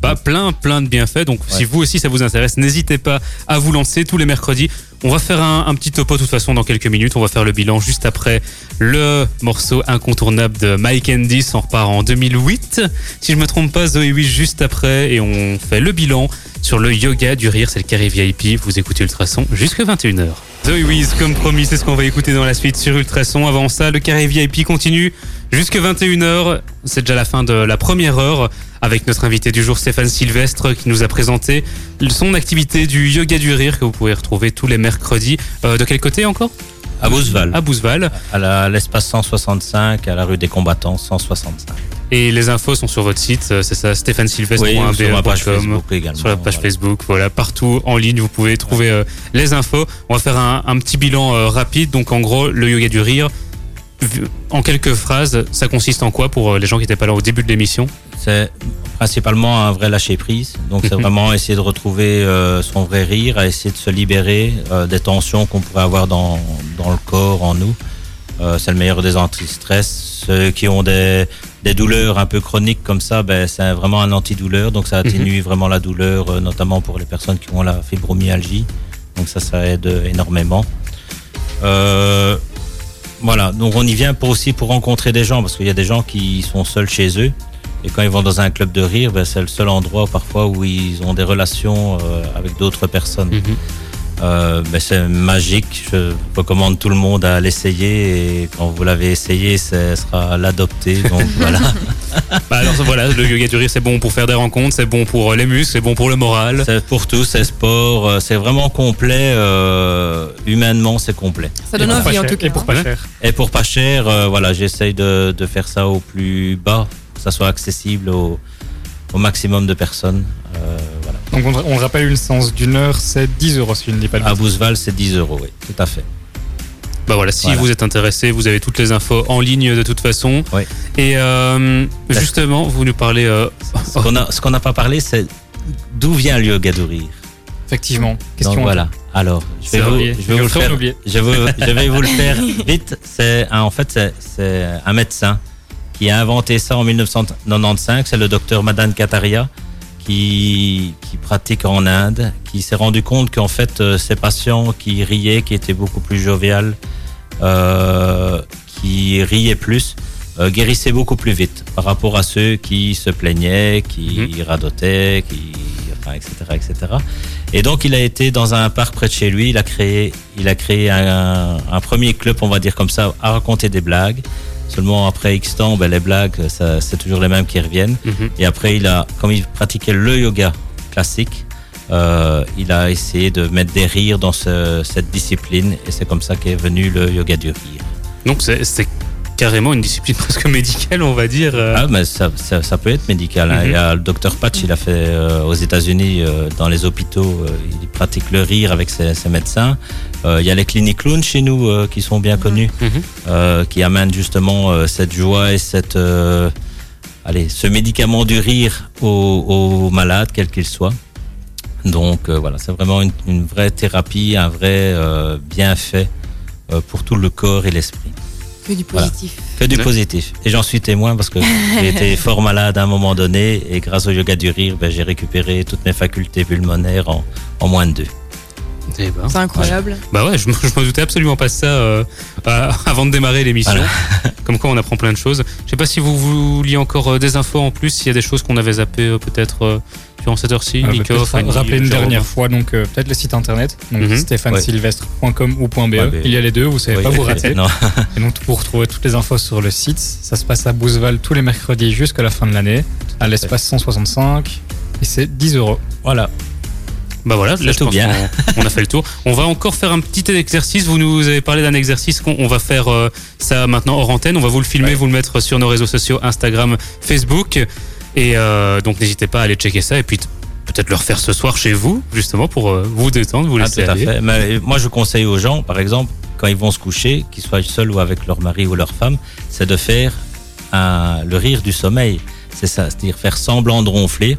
Bah, plein, plein de bienfaits. Donc, si vous aussi ça vous intéresse, n'hésitez pas à vous lancer tous les mercredis. On va faire un, un petit topo de toute façon dans quelques minutes. On va faire le bilan juste après le morceau incontournable de Mike Candice. On repart en 2008. Si je me trompe pas, Zoé oui juste après. Et on fait le bilan sur le yoga du rire. C'est le carré VIP. Vous écoutez Ultrason jusqu'à 21h. Zoé Wiz, comme promis, c'est ce qu'on va écouter dans la suite sur Ultrason. Avant ça, le carré VIP continue jusqu'à 21h. C'est déjà la fin de la première heure avec notre invité du jour Stéphane Sylvestre qui nous a présenté son activité du yoga du rire que vous pouvez retrouver tous les mercredis. Euh, de quel côté encore? À Bouzeval, À Bouzeval. à la- l'espace 165, à la rue des combattants 165. Et les infos sont sur votre site, euh, c'est ça, Oui, sur ma page. Facebook également. Sur la page voilà. Facebook, voilà, partout en ligne, vous pouvez trouver euh, les infos. On va faire un, un petit bilan euh, rapide. Donc, en gros, le yoga du rire, en quelques phrases, ça consiste en quoi pour les gens qui n'étaient pas là au début de l'émission? C'est principalement un vrai lâcher prise. Donc c'est Mhm. vraiment essayer de retrouver euh, son vrai rire, à essayer de se libérer euh, des tensions qu'on pourrait avoir dans, dans le corps, en nous. Euh, c'est le meilleur des anti-stress. Ceux qui ont des, des douleurs un peu chroniques comme ça, ben, c'est vraiment un antidouleur. Donc ça atténue vraiment la douleur, euh, notamment pour les personnes qui ont la fibromyalgie. Donc ça, ça aide énormément. Euh, voilà, donc on y vient pour aussi pour rencontrer des gens, parce qu'il y a des gens qui sont seuls chez eux. Et quand ils vont dans un club de rire, ben, c'est le seul endroit parfois où ils ont des relations euh, avec d'autres personnes. Mhm. Euh, ben, c'est magique. Je recommande tout le monde à l'essayer. Et quand vous l'avez essayé, ce sera l'adopter. Donc voilà. Bah alors voilà, le yoga du rire, c'est bon pour faire des rencontres, c'est bon pour euh, les muscles, c'est bon pour le moral. C'est pour tous, c'est sport. euh, C'est vraiment complet. euh, humainement, c'est complet. Ça donne pas envie en cher. tout cas. Et pour pas Ouais. cher. Et pour pas cher, euh, voilà, j'essaye de, de faire ça au plus bas, que ça soit accessible au, au maximum de personnes. Euh, voilà. Donc on, on le rappelle, une séance d'une heure, c'est 10 euros si je ne dis pas de À. Bouzeval, c'est 10 euros, oui, tout à fait. Bah voilà, si Voilà. vous êtes intéressé, vous avez toutes les infos en ligne de toute façon. Oui. Et euh, justement, vous nous parlez. euh, Ce qu'on n'a pas parlé, c'est d'où vient le yoga du rire. Effectivement. Question. Donc voilà. Alors, je vais, vous, oublié. je vais vous le faire. Je, vous- je vais vous le faire vite. C'est en fait c'est- c'est un médecin qui a inventé ça en 1995. C'est le docteur Madan Kataria qui, qui pratique en Inde, qui s'est rendu compte qu'en fait euh, ces patients qui riaient, qui étaient beaucoup plus joviales, euh, qui riaient plus, euh, guérissaient beaucoup plus vite par rapport à ceux qui se plaignaient, qui radotaient, qui, enfin, etc., etc. Et donc, il a été dans un parc près de chez lui. Il a créé, il a créé un, un premier club, on va dire comme ça, à raconter des blagues. Seulement après X temps, ben, les blagues, c'est toujours les mêmes qui reviennent. mhm. Et après, il a, comme il pratiquait le yoga classique, euh, il a essayé de mettre des rires dans ce- cette discipline. Et c'est comme ça qu'est venu le yoga du rire. Donc c'est carrément une discipline presque médicale, on va dire. euh. Ah, mais ça, ça, ça peut être médical. hein. Mhm. Il y a le docteur Patch, il a fait euh, aux États-Unis, euh, dans les hôpitaux, euh, il pratique le rire avec ses, ses médecins. Il y a les cliniques clowns chez nous qui sont bien connus, Mhm. euh, qui amènent justement cette joie et cette, allez, ce médicament du rire aux, aux malades, quels qu'ils soient. Donc voilà, c'est vraiment une, une vraie thérapie, un vrai bienfait pour tout le corps et l'esprit. Que du Voilà. positif. Que du Ouais. positif. Et j'en suis témoin parce que j'ai été fort malade à un moment donné et grâce au yoga du rire, ben, j'ai récupéré toutes mes facultés pulmonaires en, en moins de deux. Eh ben. C'est incroyable. Bah ouais, je, je me doutais absolument pas de ça euh, euh, avant de démarrer l'émission. Voilà. Comme quoi, on apprend plein de choses. Je sais pas si vous vouliez encore euh, des infos en plus, s'il y a des choses qu'on avait zappées euh, peut-être euh, durant cette heure-ci. Euh, bah, Nico, rappeler une Jérôme. dernière fois, donc euh, peut-être le site internet, donc Mhm. stéphanesylvestre.com ou .be. Ouais, mais- Il y a les deux, vous savez Oui. pas vous rater. Et donc pour retrouver toutes les infos sur le site, ça se passe à Bouzeval tous les mercredis jusqu'à la fin de l'année, à l'espace 165, et c'est 10 euros. Voilà. Bah voilà, là, tout bien. On, a fait le tour. On va encore faire un petit exercice. Vous nous avez parlé d'un exercice qu'on on va faire euh, ça maintenant hors antenne. On va vous le filmer, Ouais. vous le mettre sur nos réseaux sociaux Instagram, Facebook. Et euh, donc n'hésitez pas à aller checker ça et puis peut-être le refaire ce soir chez vous, justement pour euh, vous détendre, vous Ah, laisser tout à aller. fait. Mais moi, je conseille aux gens, par exemple, quand ils vont se coucher, qu'ils soient seuls ou avec leur mari ou leur femme, c'est de faire un- le rire du sommeil. C'est ça, c'est-à-dire faire semblant de ronfler.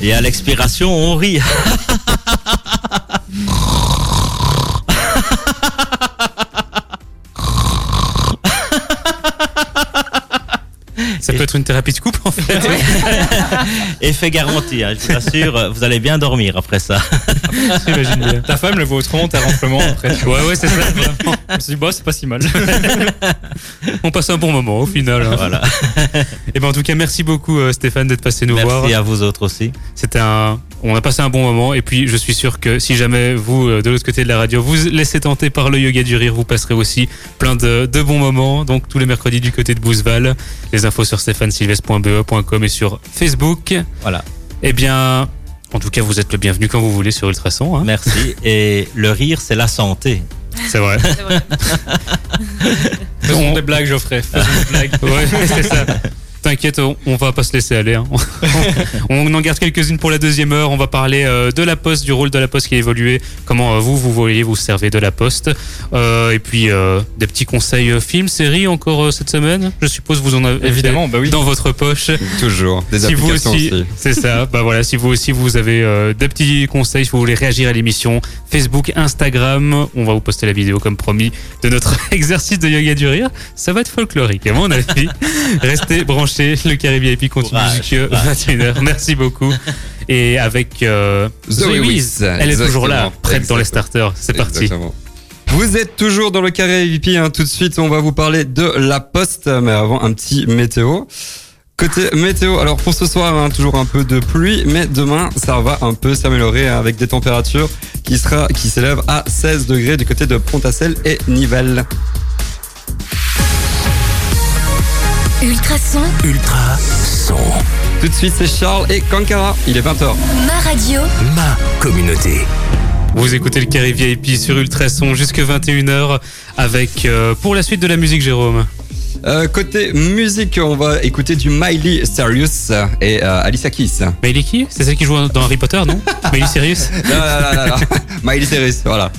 Et à l'expiration, on rit. Ça peut être une thérapie de couple en fait. Effet garanti, hein, je vous assure, vous allez bien dormir après ça. J'imagine bien. Ta femme le voit autrement, t'as ronflement après. Ouais, ouais, c'est ça. vraiment. Je me suis dit, bah, c'est pas si mal. On passe un bon moment au final. hein. Voilà. Et ben en tout cas, merci beaucoup euh, Stéphane d'être passé nous voir. Merci à vous autres aussi. C'était un, on a passé un bon moment et puis je suis sûr que si jamais vous euh, de l'autre côté de la radio vous laissez tenter par le yoga du rire, vous passerez aussi plein de, de bons moments. Donc tous les mercredis du côté de Bouzeval, les infos sur stéphanesylvestre.be.com et sur Facebook. Voilà. Eh bien, en tout cas, vous êtes le bienvenu quand vous voulez sur Ultrason. Hein. Merci. Et le rire, c'est la santé. C'est vrai. Vrai. Faisons des blagues, Geoffrey. Faisons des blagues. Ouais, c'est ça. T'inquiète, on, on va pas se laisser aller. hein. On, en garde quelques-unes pour la deuxième heure. On va parler euh, de la poste, du rôle de la poste qui a évolué, comment euh, vous, vous voyez, vous servez de la poste. Euh, et puis des petits conseils films, séries encore cette semaine? Je suppose vous en avez Évidemment, bah oui. dans votre poche. Toujours. Des si vous applications aussi, aussi. c'est ça. Bah voilà, si vous aussi vous avez des petits conseils, si vous voulez réagir à l'émission, Facebook, Instagram, on va vous poster la vidéo comme promis de notre exercice de yoga du rire. Ça va être folklorique, à mon avis. Restez branchés, le Carré VIP continue jusqu'à 21h. Merci beaucoup. Et avec euh, Zoé Zoé Wiz. elle est toujours là, Exactement. prête dans les starters. C'est parti. Exactement. Vous êtes toujours dans le carré VIP. Hein. Tout de suite, on va vous parler de la poste. Mais avant, un petit météo. Côté météo, alors pour ce soir, hein, toujours un peu de pluie, mais demain, ça va un peu s'améliorer hein, avec des températures qui, sera, qui s'élèvent à 16 degrés du côté de Pontacelle et Nivelles. Ultrason, Ultra son. Tout de suite, c'est Charles et Kankara. Il est 20h. ma radio, Ma communauté. Vous écoutez le Carré VIP sur Ultrason jusque 21h avec euh, pour la suite de la musique Jérôme. Euh, côté musique, on va écouter du Miley Cyrus et euh, Alicia Keys. Est qui? C'est celle qui joue dans Harry Potter, non non, non. Miley Cyrus, voilà.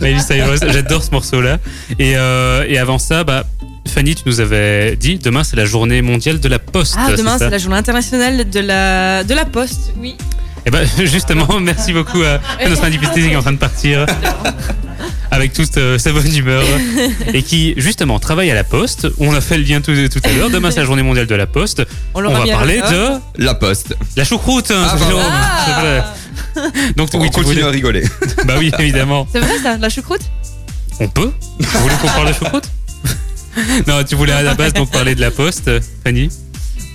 Miley Cyrus, j'adore ce morceau-là. Et, euh, et avant ça, bah, Fanny, tu nous avais dit, demain c'est la journée mondiale de la poste. Ah, demain, c'est la journée internationale de la, de la poste, oui. Et ben justement, merci beaucoup à, à notre invité qui est en train de partir avec toute euh, sa bonne humeur et qui justement travaille à la poste. On a fait le lien tout, tout à l'heure. Demain c'est la journée mondiale de la poste. On, va parler de La Poste. la choucroute. hein, Ah, Jérôme, Ah. c'est vrai. Donc On oui, tu continue voulais- à rigoler. Bah oui, évidemment. C'est vrai ça, la choucroute? On peut? Vous voulez qu'on parle de choucroute? Non, tu voulais à la base donc parler de la poste, Fanny?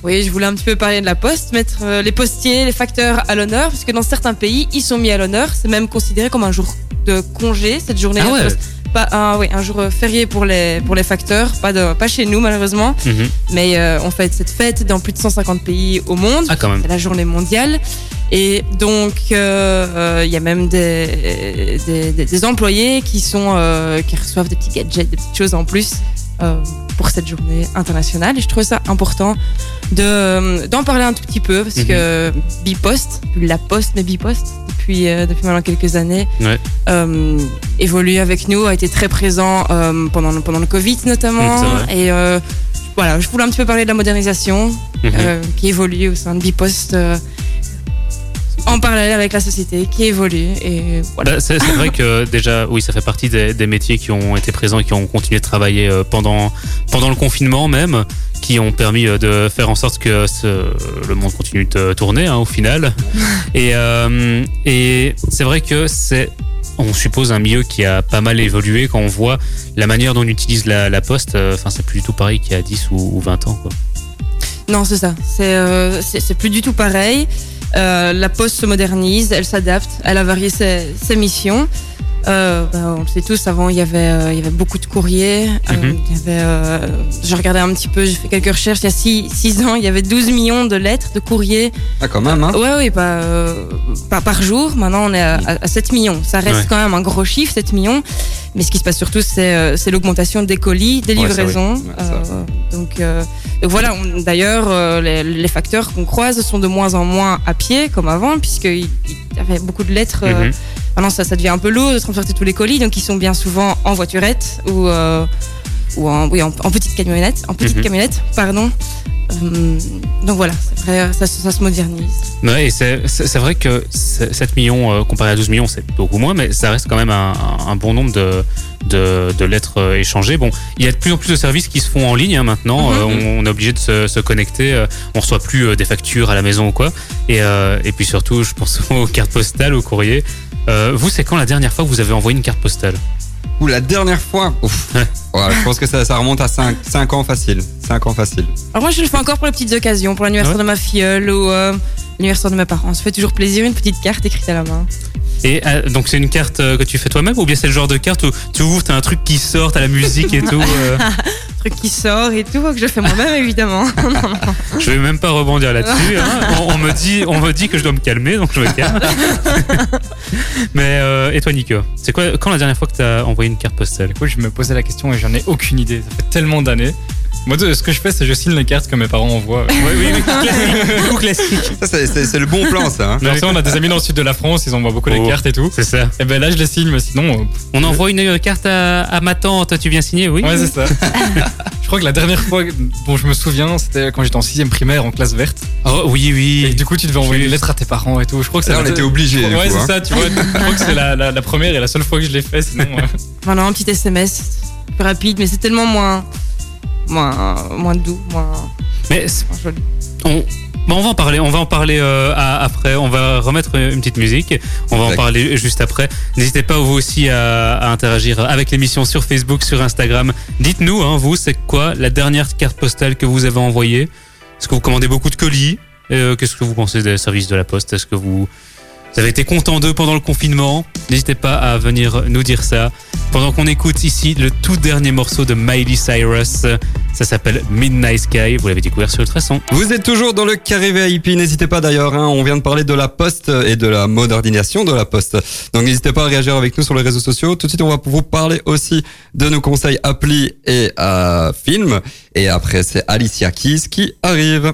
Oui, je voulais un petit peu parler de la poste, mettre euh, les postiers, les facteurs à l'honneur, parce que dans certains pays, ils sont mis à l'honneur. C'est même considéré comme un jour de congé, cette journée. Ah de ouais? Pas un, oui, un jour euh, férié pour les, pour les facteurs, pas, de, pas chez nous malheureusement, Mhm. mais euh, on fait cette fête dans plus de 150 pays au monde. Ah quand même. C'est la journée mondiale. Et donc, euh, euh, il y a même des, des, des- des employés qui, sont, euh, qui reçoivent des petits gadgets, des petites choses en plus euh, pour cette journée internationale. Et je trouve ça important de, euh, d'en parler un tout petit peu parce Mhm. que Bipost, plus la Poste, mais Bipost, depuis, euh, depuis maintenant quelques années, Ouais. euh, évolue avec nous, a été très présent pendant, pendant le Covid notamment. Mhm, c'est et voilà, je voulais un petit peu parler de la modernisation Mhm. qui évolue au sein de Bipost en parallèle avec la société qui évolue et voilà. Bah, c'est vrai que déjà, oui, ça fait partie des, des métiers qui ont été présents qui ont continué de travailler euh, pendant, pendant le confinement même, qui ont permis euh, de faire en sorte que ce- le monde continue de tourner hein, au final. Et, euh, et c'est vrai que c'est, on suppose, un milieu qui a pas mal évolué quand on voit la manière dont on utilise la, la poste. Enfin, c'est plus du tout pareil qu'il y a 10 ou, ou 20 ans. Quoi. Non, c'est ça. C'est euh, plus du tout pareil. Euh, la Poste se modernise, elle s'adapte, elle a varié ses, ses missions. Euh, bah, on le sait tous, avant il y avait, euh, il y avait beaucoup de courriers. Il y avait, euh, je regardais un petit peu, j'ai fait quelques recherches. Il y a 6 ans, il y avait 12 millions de lettres, de courriers. Ah, quand même, hein. Ouais, oui, pas, euh, pas par jour. Maintenant, on est à, à- à 7 millions. Ça reste Ouais. quand même un gros chiffre, 7 millions. Mais ce qui se passe surtout, c'est euh, l'augmentation des colis, des Ouais, ça, oui. livraisons. Ouais, ça. Donc, euh, donc voilà, d'ailleurs, euh, les, les facteurs qu'on croise sont de moins en moins à pied, comme avant, puisqu'il y avait beaucoup de lettres. euh, Mhm. Maintenant, ça, ça devient un peu lourd de transporter tous les colis, donc ils sont bien souvent en voiturette ou, euh, ou en, oui, en, en petite camionnette. En petite Mhm. camionnette, pardon. Euh, donc voilà, vrai, ça, ça se modernise. Ouais, c'est vrai que c'est- 7 millions euh, comparé à 12 millions, c'est beaucoup moins, mais ça reste quand même un, bon nombre de, de, de lettres échangées. Bon, il y a de plus en plus de services qui se font en ligne hein, maintenant. Mhm. Euh, on, on est obligé de se, se connecter. on reçoit plus des factures à la maison ou quoi. Et, et puis surtout, je pense aux cartes postales, aux courriers. Euh, vous, c'est quand la dernière fois que vous avez envoyé une carte postale Ou la dernière fois. Ouf. Je pense que ça, ça remonte à 5, ans facile. 5 ans facile. Alors moi je le fais encore pour les petites occasions, pour l'anniversaire Ouais. de ma filleule ou euh, l'anniversaire de mes parents. Ça fait toujours plaisir, une petite carte écrite à la main. Et euh, donc c'est une carte euh, que tu fais toi-même ou bien c'est le genre de carte où tu ouvres, t'as un truc qui sort, t'as la musique et tout euh, Truc qui sort et tout, que je fais moi-même évidemment. Je vais même pas rebondir là-dessus. hein. On, on me dit, on me dit que je dois me calmer, donc je me calme. Mais euh, et toi, Nico, c'est quoi quand la dernière fois que t'as envoyé une carte postale? Du coup, je me posais la question et j'en ai aucune idée. Ça fait tellement d'années. Moi, ce que je fais, c'est que je signe les cartes que mes parents envoient. Oui, oui, oui. Classique. Ça, c'est- le bon plan, ça. hein. Ça, on a des amis dans le sud de la France, ils envoient beaucoup Oh. les cartes et tout. C'est ça. Et ben là, je les signe, mais sinon. euh, On envoie une euh, carte à, à ma tante. Tu viens signer, oui. Ouais, c'est ça. je crois que la dernière fois dont je me souviens, c'était quand j'étais en 6 primaire en classe verte. Oh, oui, Et oui. du coup, tu devais envoyer une lettre à tes parents et tout. Je crois que c'est Là, on était obligés. du Ouais, c'est hein. ça, tu vois. je crois que c'est la, la- la première et la seule fois que je l'ai fait, sinon. euh, Maintenant un petit SMS, plus rapide, mais c'est tellement moins, moins, moins doux, moins, Mais c'est- moins joli. on, bon, on va en parler. On va en parler euh, à- après. On va remettre une petite musique. On va en parler juste après. N'hésitez pas vous aussi à, à interagir avec l'émission sur Facebook, sur Instagram. Dites-nous, hein, vous, c'est quoi la dernière carte postale que vous avez envoyée? Est-ce que vous commandez beaucoup de colis? Euh, Qu'est-ce que vous pensez des services de la poste? Est-ce que vous Vous avez été content d'eux pendant le confinement N'hésitez pas à venir nous dire ça. Pendant qu'on écoute ici le tout dernier morceau de Miley Cyrus, ça s'appelle Midnight Sky. Vous l'avez découvert sur Ultrason. Vous êtes toujours dans le carré VIP, n'hésitez pas d'ailleurs, hein, on vient de parler de la poste et de la modernisation de la poste. Donc n'hésitez pas à réagir avec nous sur les réseaux sociaux. Tout de suite, on va vous parler aussi de nos conseils applis et euh, films. Et après, c'est Alicia Keys qui arrive.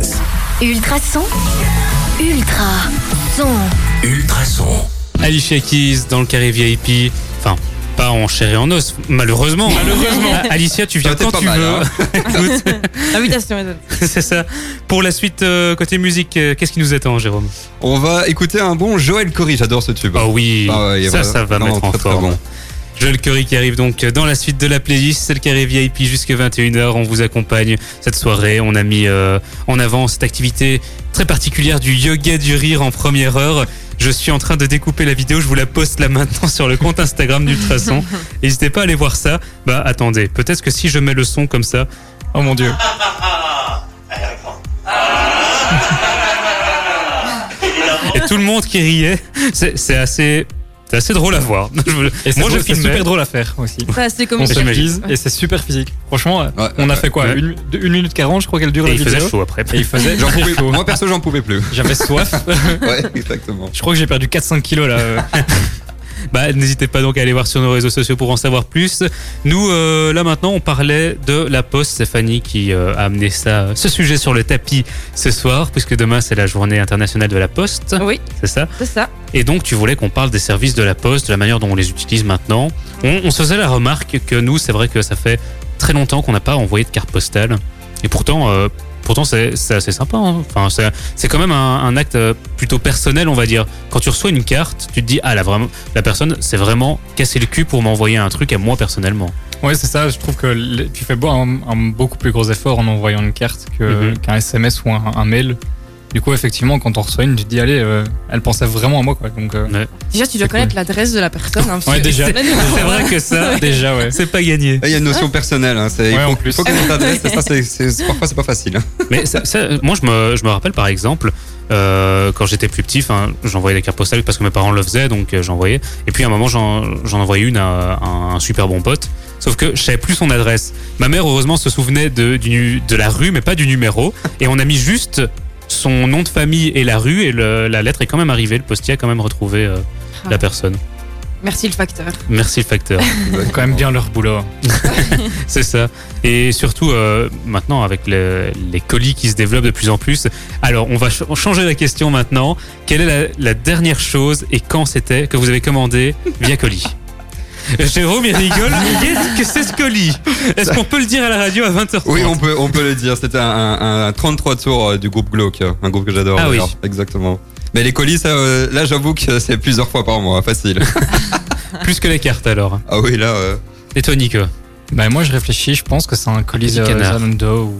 Ultrason. Ultra son. Ultrason. Alicia Keys dans le carré VIP. Enfin, pas en chair et en os, malheureusement. Malheureusement. Alicia, tu viens quand tu mal, veux. hein. Écoute, Invitation, c'est ça. Pour la suite, euh, côté musique, euh, qu'est-ce qui nous attend, Jérôme? On va écouter un bon Joël Corey, j'adore ce tube. Ah oui, Ah ouais, il est ça, vraiment- ça va mettre en très, très forme. bon. Joel Curry qui arrive donc dans la suite de la playlist, c'est le carré VIP jusqu'à 21h. On vous accompagne cette soirée. On a mis euh, en avant cette activité très particulière du yoga du rire en première heure. Je suis en train de découper la vidéo, je vous la poste là maintenant sur le compte Instagram d'Ultrason. N'hésitez pas à aller voir ça. Bah attendez, peut-être que si je mets le son comme ça, Oh mon dieu. et tout le monde qui riait, c'est assez, c'est assez drôle à voir. Et c'est Moi je c'est filmais. super drôle à faire aussi. Ça, c'est comme On ça. se vise et c'est super physique. Franchement, Ouais, on a ouais, fait quoi ouais. une, minute 40, je crois qu'elle dure Et la il faisait chaud après. Et il faisait pouvais- chaud. moi perso, j'en pouvais plus. J'avais soif. Ouais, exactement. Je crois que j'ai perdu 4-5 kilos là. Bah, n'hésitez pas donc à aller voir sur nos réseaux sociaux pour en savoir plus. Nous, euh, là maintenant, on parlait de la Poste. C'est Fanny qui euh, a amené ça, ce sujet sur le tapis ce soir, puisque demain c'est la journée internationale de la Poste. Oui, C'est ça? c'est ça. Et donc, tu voulais qu'on parle des services de la Poste, de la manière dont on les utilise maintenant. On, on se faisait la remarque que nous, c'est vrai que ça fait très longtemps qu'on n'a pas envoyé de carte postale. Et pourtant, euh, pourtant c'est assez sympa. hein. Enfin, c'est- quand même un, un acte euh, plutôt personnel, on va dire. Quand tu reçois une carte, tu te dis, ah, là, vraiment, la personne s'est vraiment cassé le cul pour m'envoyer un truc à moi personnellement. Ouais, c'est ça. Je trouve que tu fais un, un beaucoup plus gros effort en envoyant une carte Mhm. qu'un SMS ou un, un mail. Du coup, effectivement, quand on reçoit une, tu te dis, allez, euh, elle pensait vraiment à moi, quoi. Donc, euh, Déjà, tu dois connaître l'adresse de la personne. hein, Ouais, déjà. C'est vrai que ça, déjà, ouais. c'est pas gagné. Il y a une notion personnelle. Hein. c'est- il Ouais, faut, en plus. faut connaître l'adresse. parfois, c'est pas facile. hein. Mais ça, ça, moi, je me, je me rappelle par exemple, euh, quand j'étais plus petit, j'envoyais des cartes postales parce que mes parents le faisaient, donc euh, j'envoyais. Et puis à un moment, j'en j'en envoyais une à, un, un super bon pote. Sauf que je savais plus son adresse. Ma mère, heureusement, se souvenait de, du, de la rue, mais pas du numéro. Et on a mis juste son nom de famille et la rue, et le- la lettre est quand même arrivée. Le postier a quand même retrouvé euh, la personne. Merci le facteur. Merci le facteur. C'est quand même bien leur boulot. C'est ça. Et surtout, euh, maintenant, avec le- les colis qui se développent de plus en plus. Alors, on va ch- changer la question maintenant. Quelle est la, la dernière chose et quand c'était que vous avez commandé via colis? Jérôme, il rigole. Qu'est-ce que c'est ce colis Est-ce qu'on peut le dire à la radio à 20h30 Oui, on peut, on peut le dire. C'était un, un- un 33 tours euh, du groupe Glauque, un groupe que j'adore. Ah oui. d'ailleurs. Exactement. Mais les colis, ça, euh, là, j'avoue que c'est plusieurs fois par mois, facile. Plus que les cartes alors. ah oui, là. euh, Et toi, Nico Bah, moi, je réfléchis, je pense que c'est un colis canard. Zalando ou.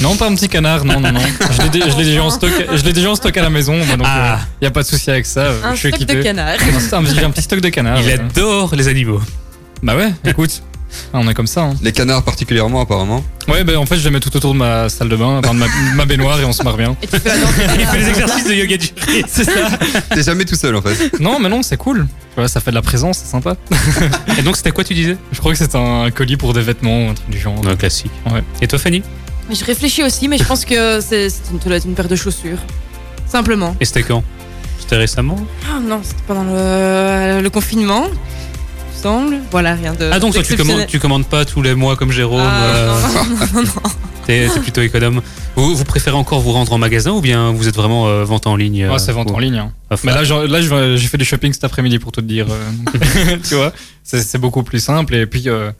Non, pas un petit canard, non, non, non. Je l'ai dé- je l'ai déjà en stock, je l'ai déjà en stock à la maison, moi, donc il Ah. n'y a pas de souci avec ça. euh, Un je suis stock de équipé. canard. Un, petit- un petit- j'ai un petit stock de canard. Il ouais. adore les animaux. Bah ouais, écoute. Ah, on est comme ça. Hein. les canards particulièrement, apparemment. Ouais, bah en fait, je les mets tout autour de ma salle de bain, enfin de ma, ma baignoire et on se marre bien. Et tu fais la danse des Il fait canards. les exercices de yoga du rire. C'est ça. T'es jamais tout seul, en fait. Non, mais non, c'est cool. Tu vois, ça fait de la présence, c'est sympa. Et donc, c'était quoi tu disais? Je crois que c'est un colis pour des vêtements, un truc du genre. Un classique. Ouais. Et toi, Fanny? Mais Je réfléchis aussi, mais je pense que c'est c'est une, ça doit être une paire de chaussures. Simplement. Et c'était quand? C'était récemment? Ah non, c'était pendant le, le confinement. il me semble. Voilà, rien de. Ah donc toi tu commandes, tu commandes pas tous les mois comme Jérôme Ah, euh, non, non, non, non. T'es t'es plutôt économe. Vous, vous préférez encore vous rendre en magasin ou bien vous êtes vraiment euh, vente en ligne Ouais, euh, c'est vente ou- en ligne. hein. Enfin, Mais là, là, je vais- j'ai fait du shopping cet après-midi pour tout te dire. euh, donc, tu vois, c'est c'est beaucoup plus simple. Et puis, euh,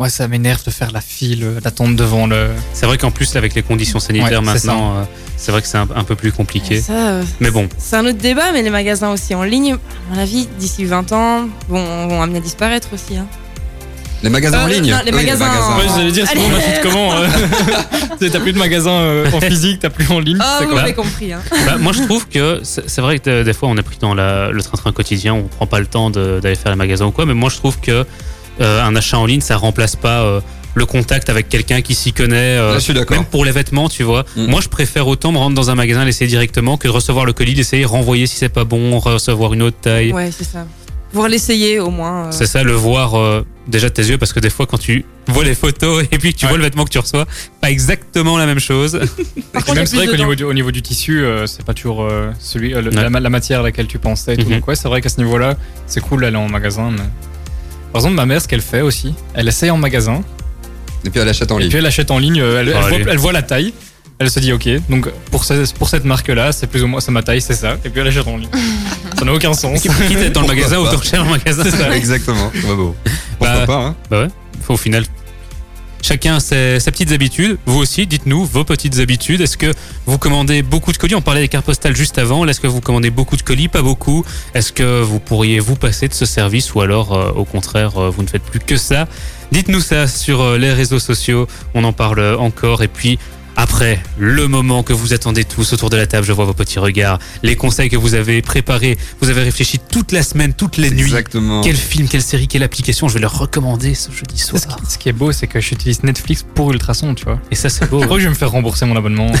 moi, ça m'énerve de faire la file, euh, d'attendre devant le. C'est vrai qu'en plus, avec les conditions sanitaires Ouais, c'est maintenant, euh, c'est vrai que c'est un, un peu plus compliqué. Ça, euh, Mais bon, c'est un autre débat, mais les magasins aussi en ligne, à mon avis, d'ici 20 ans, vont, vont amener à disparaître aussi. Hein. Les magasins en Euh, ligne non, les Oui, magasins en- Ouais, j'allais dire, Allez. sinon on achète comment euh Tu sais, T'as plus de magasins euh, en physique, t'as plus en ligne. Ah, c'est vous quoi avez compris. Hein. bah, moi je trouve que c'est c'est vrai que des- fois on est pris dans la- le train-train quotidien, on prend pas le temps d'aller faire les magasins ou quoi, mais moi je trouve que euh, un achat en ligne ça remplace pas euh, le contact avec quelqu'un qui s'y connaît. euh, je suis d'accord. Même pour les vêtements, tu vois. Mm. Moi, je préfère autant me rendre dans un magasin, l'essayer directement, que de recevoir le colis, l'essayer, renvoyer si c'est pas bon, recevoir une autre taille. Ouais, c'est ça. Pouvoir l'essayer au moins. euh. C'est ça, le voir euh, déjà de tes yeux, parce que des fois, quand tu vois les photos et puis que tu Ouais. vois le vêtement que tu reçois, pas exactement la même chose. Par contre, même c'est vrai qu'au niveau du, au niveau du tissu, euh, c'est pas toujours euh, celui, euh, le- Ouais. la, la matière à laquelle tu pensais. Et tout. Mhm. Donc ouais, c'est vrai qu'à ce niveau-là, c'est cool d'aller en magasin. mais- Par exemple, ma mère, ce qu'elle fait aussi, elle essaye en magasin, Et puis elle achète en et ligne. puis elle achète en ligne, euh, elle, elle voit, allez. elle voit la taille, elle se dit ok, donc pour, ce- pour cette marque-là, c'est plus ou moins c'est ma taille, c'est ça, et puis elle achète en ligne. ça n'a aucun sens. Quitte à être dans le magasin, autant cher le magasin. C'est ça. Exactement. Bah, bon. Pourquoi Bah, pas hein Bah ouais, au final. Chacun a ses, ses petites habitudes. Vous aussi, dites-nous vos petites habitudes. Est-ce que vous commandez beaucoup de colis? On parlait des cartes postales juste avant. Est-ce que vous commandez beaucoup de colis? Pas beaucoup. Est-ce que vous pourriez vous passer de ce service ou alors, euh, au contraire, euh, vous ne faites plus que ça? Dites-nous ça sur euh, les réseaux sociaux. On en parle encore. Et puis, après, le moment que vous attendez tous autour de la table, je vois vos petits regards, les conseils que vous avez préparés, vous avez réfléchi toute la semaine, toutes les nuits. Exactement. Quel film, quelle série, quelle application Je vais leur recommander ce jeudi Ce soir. qui, ce qui est beau, c'est que j'utilise Netflix pour Ultrason, tu vois. Et ça, c'est beau. Je crois que je vais me faire rembourser mon abonnement.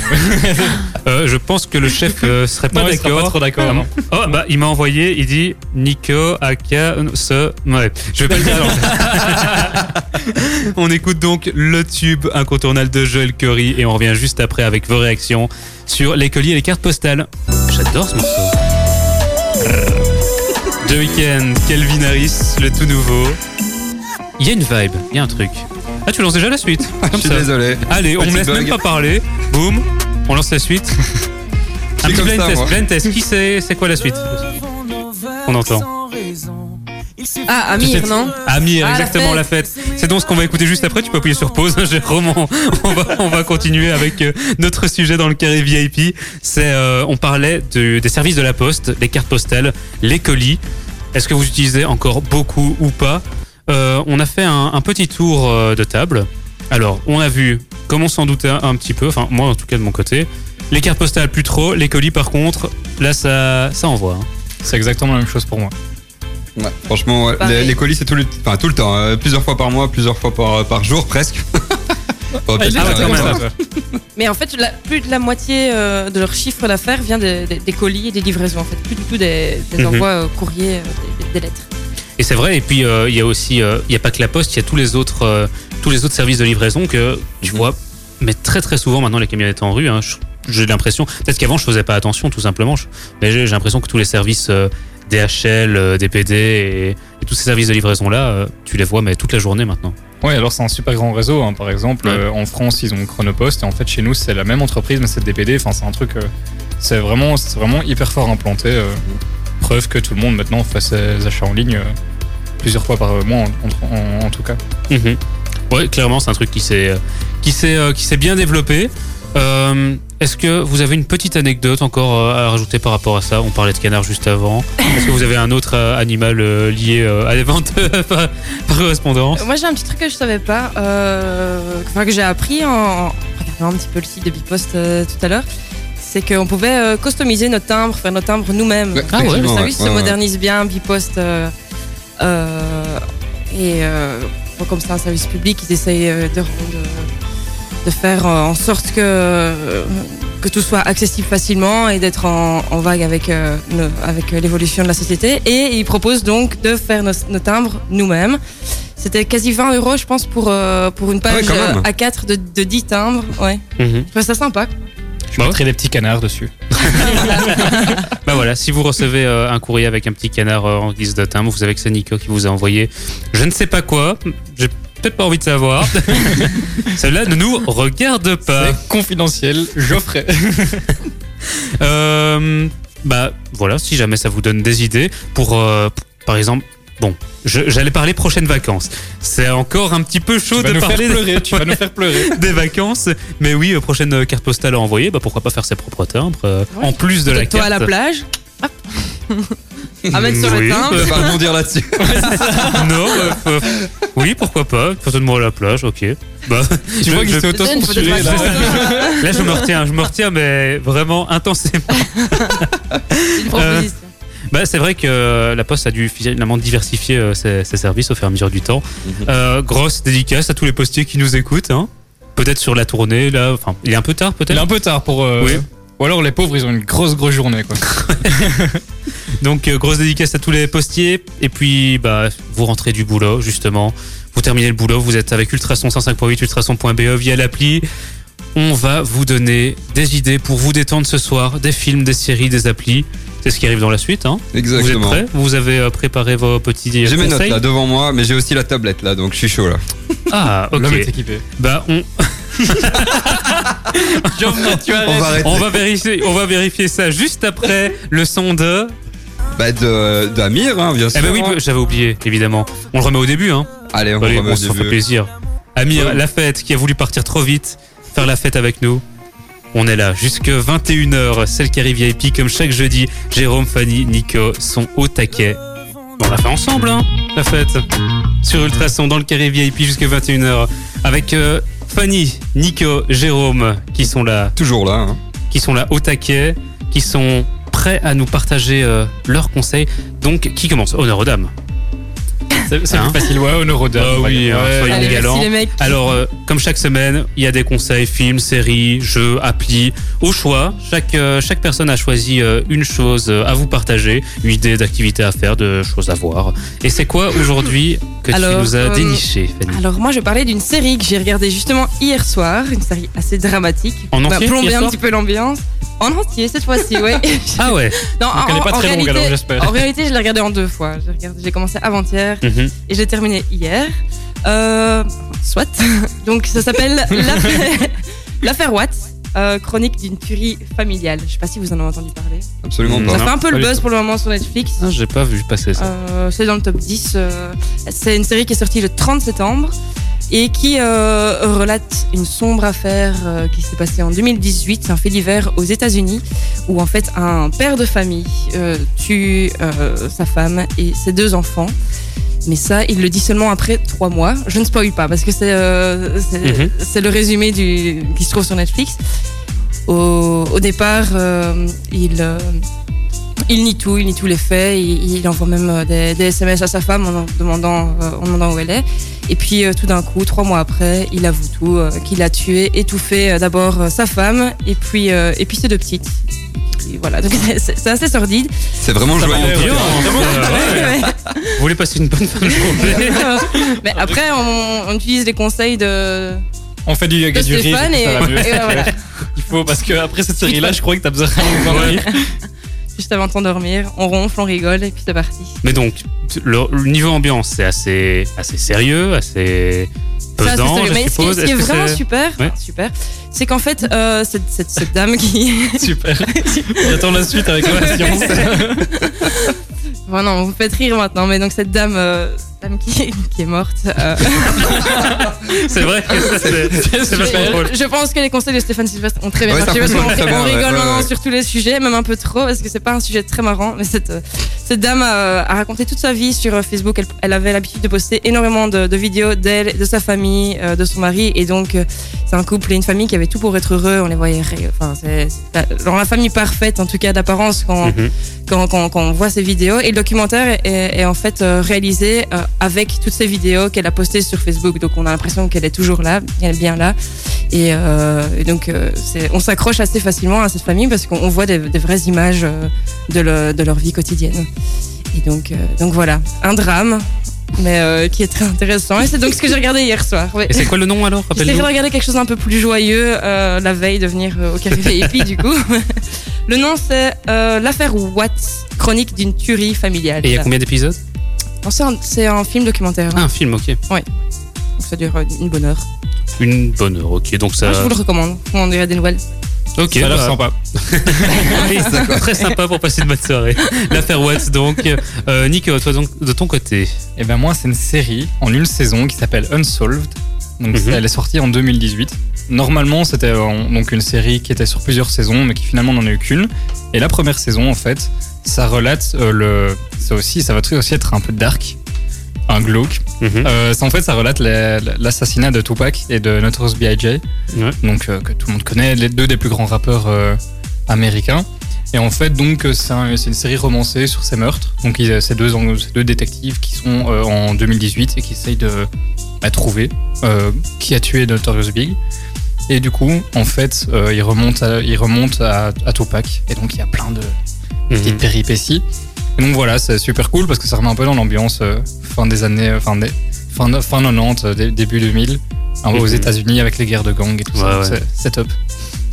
Euh, je pense que le chef euh, serait pas Non, il sera pas d'accord. trop d'accord. non. Oh, bah, il m'a envoyé, il dit Nico, Aka, euh, ce. Ouais, je vais pas le dire. alors. on écoute donc le tube incontournable de Joel Curry et on revient juste après avec vos réactions sur les colis et les cartes postales. J'adore ce morceau. The Weeknd, Kelvin Harris, le tout nouveau. Il y a une vibe, il y a un truc. Ah, tu lances déjà la suite Je suis ça. désolé. Allez, on me laisse bug. même pas parler. Boum, on lance la suite. Un petit comme blind ça, test. moi. Blind test. Qui c'est? C'est quoi la suite? On entend. Ah, Amir, non Amir, Ah, exactement la fête. C'est donc ce qu'on va écouter juste après. Tu peux appuyer sur pause, Jérôme. On, on va, on va continuer avec euh, notre sujet dans le carré VIP. C'est, euh, on parlait de- des services de la poste, les cartes postales, les colis. Est-ce que vous utilisez encore beaucoup ou pas? Euh, On a fait un, un petit tour de table. Alors, on a vu, comme on s'en doutait un, un petit peu, enfin moi en tout cas de mon côté, les cartes postales plus trop, les colis par contre, là ça, ça envoie. hein. C'est exactement la même chose pour moi. Ouais, franchement, ouais, les, les colis, c'est tout le, enfin, tout le temps. euh, plusieurs fois par mois, plusieurs fois par, par jour, presque. Ah, ouais, même. Mais en fait, la- plus de la moitié euh, de leur chiffre d'affaires vient des, colis et des livraisons. En fait, plus du tout des, des Mhm. envois euh, courriers, euh, des, des lettres. Et c'est vrai, et puis euh, il y a aussi, euh, il y a pas que la poste, il y a tous les autres, euh, tous les autres services de livraison que tu Mhm. vois, mais très très souvent maintenant les camionnettes en rue, hein, je- j'ai l'impression, peut-être qu'avant je faisais pas attention tout simplement, mais j'ai j'ai l'impression que tous les services euh, DHL, euh, DPD et, et tous ces services de livraison là, tu les vois mais toute la journée maintenant. Oui, alors c'est un super grand réseau. hein. Par exemple, Ouais. euh, en France, ils ont Chronopost et en fait, chez nous, c'est la même entreprise, mais c'est DPD. Enfin, c'est un truc. euh, c'est vraiment, c'est vraiment hyper fort implanté. euh, preuve que tout le monde maintenant fait ses achats en ligne euh, plusieurs fois par mois, en, en- en tout cas. Mhm. Ouais, clairement, c'est un truc qui s'est qui s'est euh, qui s'est bien développé. Est-ce que vous avez une petite anecdote encore euh, à rajouter par rapport à ça? On parlait de canard juste avant. Est-ce que vous avez un autre euh, animal euh, lié à des ventes par, par correspondance? Moi, j'ai un petit truc que je savais pas, euh, enfin, que j'ai appris en, regardant un petit peu le site de Bipost euh, tout à l'heure. C'est qu'on pouvait euh, customiser nos timbres, faire nos timbres nous-mêmes. Ouais, Ah ouais, le service ouais, se modernise bien, Bipost. euh, euh, et euh, comme c'est un service public, ils essayent euh, de, rendre, euh, de faire euh, en sorte que, euh, que tout soit accessible facilement et d'être en, en vague avec, euh, nos- avec l'évolution de la société. Et ils proposent donc de faire nos, nos timbres nous-mêmes. C'était quasi 20 euros, je pense, pour, euh, pour une Ah ouais, page euh, A4 de, de 10 timbres. Ouais. Mhm. Je trouve ça sympa. Je Bah ouais. mettrai des petits canards dessus. Bah voilà, si vous recevez euh, un courrier avec un petit canard euh, en guise de timbre, vous savez que c'est Nico qui vous a envoyé je ne sais pas quoi. J'ai peut-être pas envie de savoir. Cela ne nous regarde pas. C'est confidentiel, j'offrais. Euh, bah voilà, si jamais ça vous donne des idées pour, euh, par exemple, bon, j'allais parler prochaines vacances. C'est encore un petit peu chaud de parler pleurer, tu vas nous faire pleurer. des vacances. Mais oui, euh, prochaine carte postale à envoyer, bah pourquoi pas faire ses propres timbres euh, Ouais. en plus de la Toi carte. à la plage. Hop. à mettre sur Oui, le timbre. Je vais pas rebondir là-dessus. non, euh, euh, oui, pourquoi pas. Certainement à la plage, ok. Bah, Tu je- vois qu'il s'est Peut-être là. Là, je me retiens, je me retiens, mais vraiment intensément. Une proposition. Bah, c'est vrai que euh, la Poste a dû finalement diversifier euh, ses, ses services au fur et à mesure du temps. Mhm. Euh, grosse dédicace à tous les postiers qui nous écoutent. Hein. Peut-être sur la tournée, là. Enfin, il est un peu tard, Il est peut-être. un peu tard pour. euh, Oui. Ou alors les pauvres, ils ont une grosse, grosse journée, quoi. Donc, euh, grosse dédicace à tous les postiers. Et puis, bah, vous rentrez du boulot, justement. Vous terminez le boulot, vous êtes avec Ultrason 105.8, ultrason.be via l'appli. On va vous donner des idées pour vous détendre ce soir, des films, des séries, des applis. C'est ce qui arrive dans la suite. Hein. Vous êtes Exactement. prêts Vous avez euh, préparé vos petits J'ai mes notes là devant moi, mais j'ai aussi la tablette là, donc je suis chaud là. Ah, ok. L'homme est équipé. Bah, on, On va arrêter. on, va vérifier, on va vérifier ça juste après le son de. Bah de d'Amir, hein, bien sûr. Eh ben oui, j'avais oublié, évidemment. On le remet au début, hein. Allez, on Allez, on s'en fait plaisir. Amir, Ouais. la fête, qui a voulu partir trop vite, faire la fête avec nous. On est là jusque 21h, celle qui arrive VIP comme chaque jeudi. Jérôme, Fanny, Nico sont au taquet. On l'a fait ensemble, hein, la fête. Sur Ultrason, dans le carré VIP jusque 21h. Avec euh, Fanny, Nico, Jérôme, qui sont là Toujours là. hein. qui sont là au taquet, qui sont prêts à nous partager euh, leurs conseils. Donc, qui commence? Honneur aux dames. C'est Hein plus facile, ouais, honneur aux dames. Ah oui, ouais. hein, soyons Allez, galant. merci les mecs. Alors, euh, comme chaque semaine, il y a des conseils, films, séries, jeux, applis, au choix. Chaque, euh, chaque personne a choisi euh, une chose à vous partager, une idée d'activité à faire, de choses à voir. Et c'est quoi aujourd'hui que tu Alors, nous as euh, déniché, Fanny Alors moi je vais parler d'une série que j'ai regardée justement hier soir, une série assez dramatique. En entier, plombé hier un soir petit peu l'ambiance. En entier cette fois-ci, ouais. Ah ouais non, Donc, elle est pas très longue, alors, j'espère. en réalité, je l'ai regardée en deux fois. J'ai regardé- J'ai commencé avant-hier Mhm. et j'ai terminé hier. Euh, soit. Donc ça s'appelle l'affaire Watts, euh, chronique d'une tuerie familiale. Je sais pas si vous en avez entendu parler. Absolument pas. Ça Non, fait un peu le buzz pour le moment sur Netflix. Ah, J'ai pas vu passer ça. Euh, c'est dans le top 10. euh, c'est une série qui est sortie le 30 septembre et qui euh, relate une sombre affaire euh, qui s'est passée en 2018, un fait divers aux États-Unis, où en fait un père de famille euh, tue sa femme et ses deux enfants. Mais ça, il le dit seulement après trois mois. Je ne spoil pas parce que c'est Mhm. le résumé du, qui se trouve sur Netflix. Au, au départ, il, il nie tout, il nie tous les faits. Il, il envoie même euh, des, des SMS à sa femme en demandant, euh, en demandant où elle est. Et puis euh, tout d'un coup, trois mois après, il avoue tout, euh, qu'il a tué, étouffé d'abord sa femme et puis, et puis ses deux petites. Et voilà, donc c'est- assez sordide. C'est vraiment joyeux. Vous voulez passer une bonne fin de journée? Mais après, on, on utilise les conseils de, On fait du yoga du rire. Et, ça va mieux. et voilà, Il faut, parce que après cette série-là, je crois que t'as besoin de rire. Juste avant de t'endormir, on ronfle, on rigole et puis c'est parti. Mais donc, le, le niveau ambiance, c'est assez, assez sérieux, assez pesant, sérieux. je Mais ce qui, ce est vraiment super, Ouais. super, c'est qu'en fait, euh, cette, cette, cette dame qui, Super. J'attends la suite avec impatience. Bon, non, vous faites rire maintenant, mais donc cette dame, euh, dame qui, qui est morte. euh, C'est vrai que ça, c'est c'est vachement drôle. je, je pense que les conseils de Stéphane Sylvestre ont très bien Ouais, ça marché parce qu'on fonctionne très on bien, rigole ouais, maintenant ouais. sur tous les sujets, même un peu trop, parce que c'est pas un sujet très marrant. Mais cette, euh, cette dame a, a raconté toute sa vie sur euh, Facebook. Elle, elle avait l'habitude de poster énormément de, de vidéos d'elle, de sa famille, euh, de son mari, et donc euh, c'est un couple et une famille qui avaient tout pour être heureux. On les voyait, ré- enfin, c'est c'est- genre la famille parfaite en tout cas d'apparence quand Mhm. quand, quand, quand on voit ces vidéos. Et le documentaire est, est en fait euh, réalisé euh, avec toutes ces vidéos qu'elle a postées sur Facebook. Donc on a l'impression qu'elle est toujours là, qu'elle est bien là. Et, euh, et donc euh, on s'accroche assez facilement à cette famille parce qu'on on voit des, des vraies images euh, de, le- de leur vie quotidienne. Et donc, euh, donc voilà, un drame. Mais qui est très intéressant. Et c'est donc ce que j'ai regardé hier soir. Ouais. Et c'est quoi le nom alors? Rappelle-nous. regarder quelque chose d'un peu plus joyeux la veille de venir au Café VIP du coup. Le nom c'est l'affaire Watts, chronique d'une tuerie familiale. Et il y a combien d'épisodes? Non, c'est un, c'est un film documentaire, Ah, un film, ok. donc ça dure euh, une bonne heure. Une bonne heure, ok. Donc ça. Moi, je vous le recommande, on dirait des nouvelles. Ok, Ça a l'air bah, sympa. oui, très sympa pour passer une bonne soirée. L'affaire Watts, donc. Euh, Nico, toi donc, de ton côté. Et ben moi, c'est une série en une saison qui s'appelle Unsolved. Donc Mhm. elle est sortie en 2018. Normalement, c'était euh, donc une série qui était sur plusieurs saisons, mais qui finalement n'en a eu qu'une. Et la première saison, en fait, ça relate euh, le. Ça aussi, ça va aussi être un peu dark, un glauque. Mhm. Euh, ça, en fait, ça relate l'assassinat de Tupac et de Notorious B.I.J. Ouais. Donc euh, que tout le monde connaît, les deux des plus grands rappeurs américains. Et en fait, donc c'est un- c'est une série romancée sur ces meurtres. Donc ces deux ang- ces deux détectives qui sont en 2018 et qui essayent de bah, trouver qui a tué Notorious Big. Et du coup, en fait, ils remontent à, ils remontent à, à Tupac. Et donc il y a plein de petites Mhm. péripéties. Et donc voilà, c'est super cool parce que ça remet un peu dans l'ambiance euh, fin des années, euh, fin, des, fin, fin 90, euh, dé- début 2000, un peu aux Mhm. États-Unis avec les guerres de gang et tout ça. Ouais, C'est- ouais. C'est top.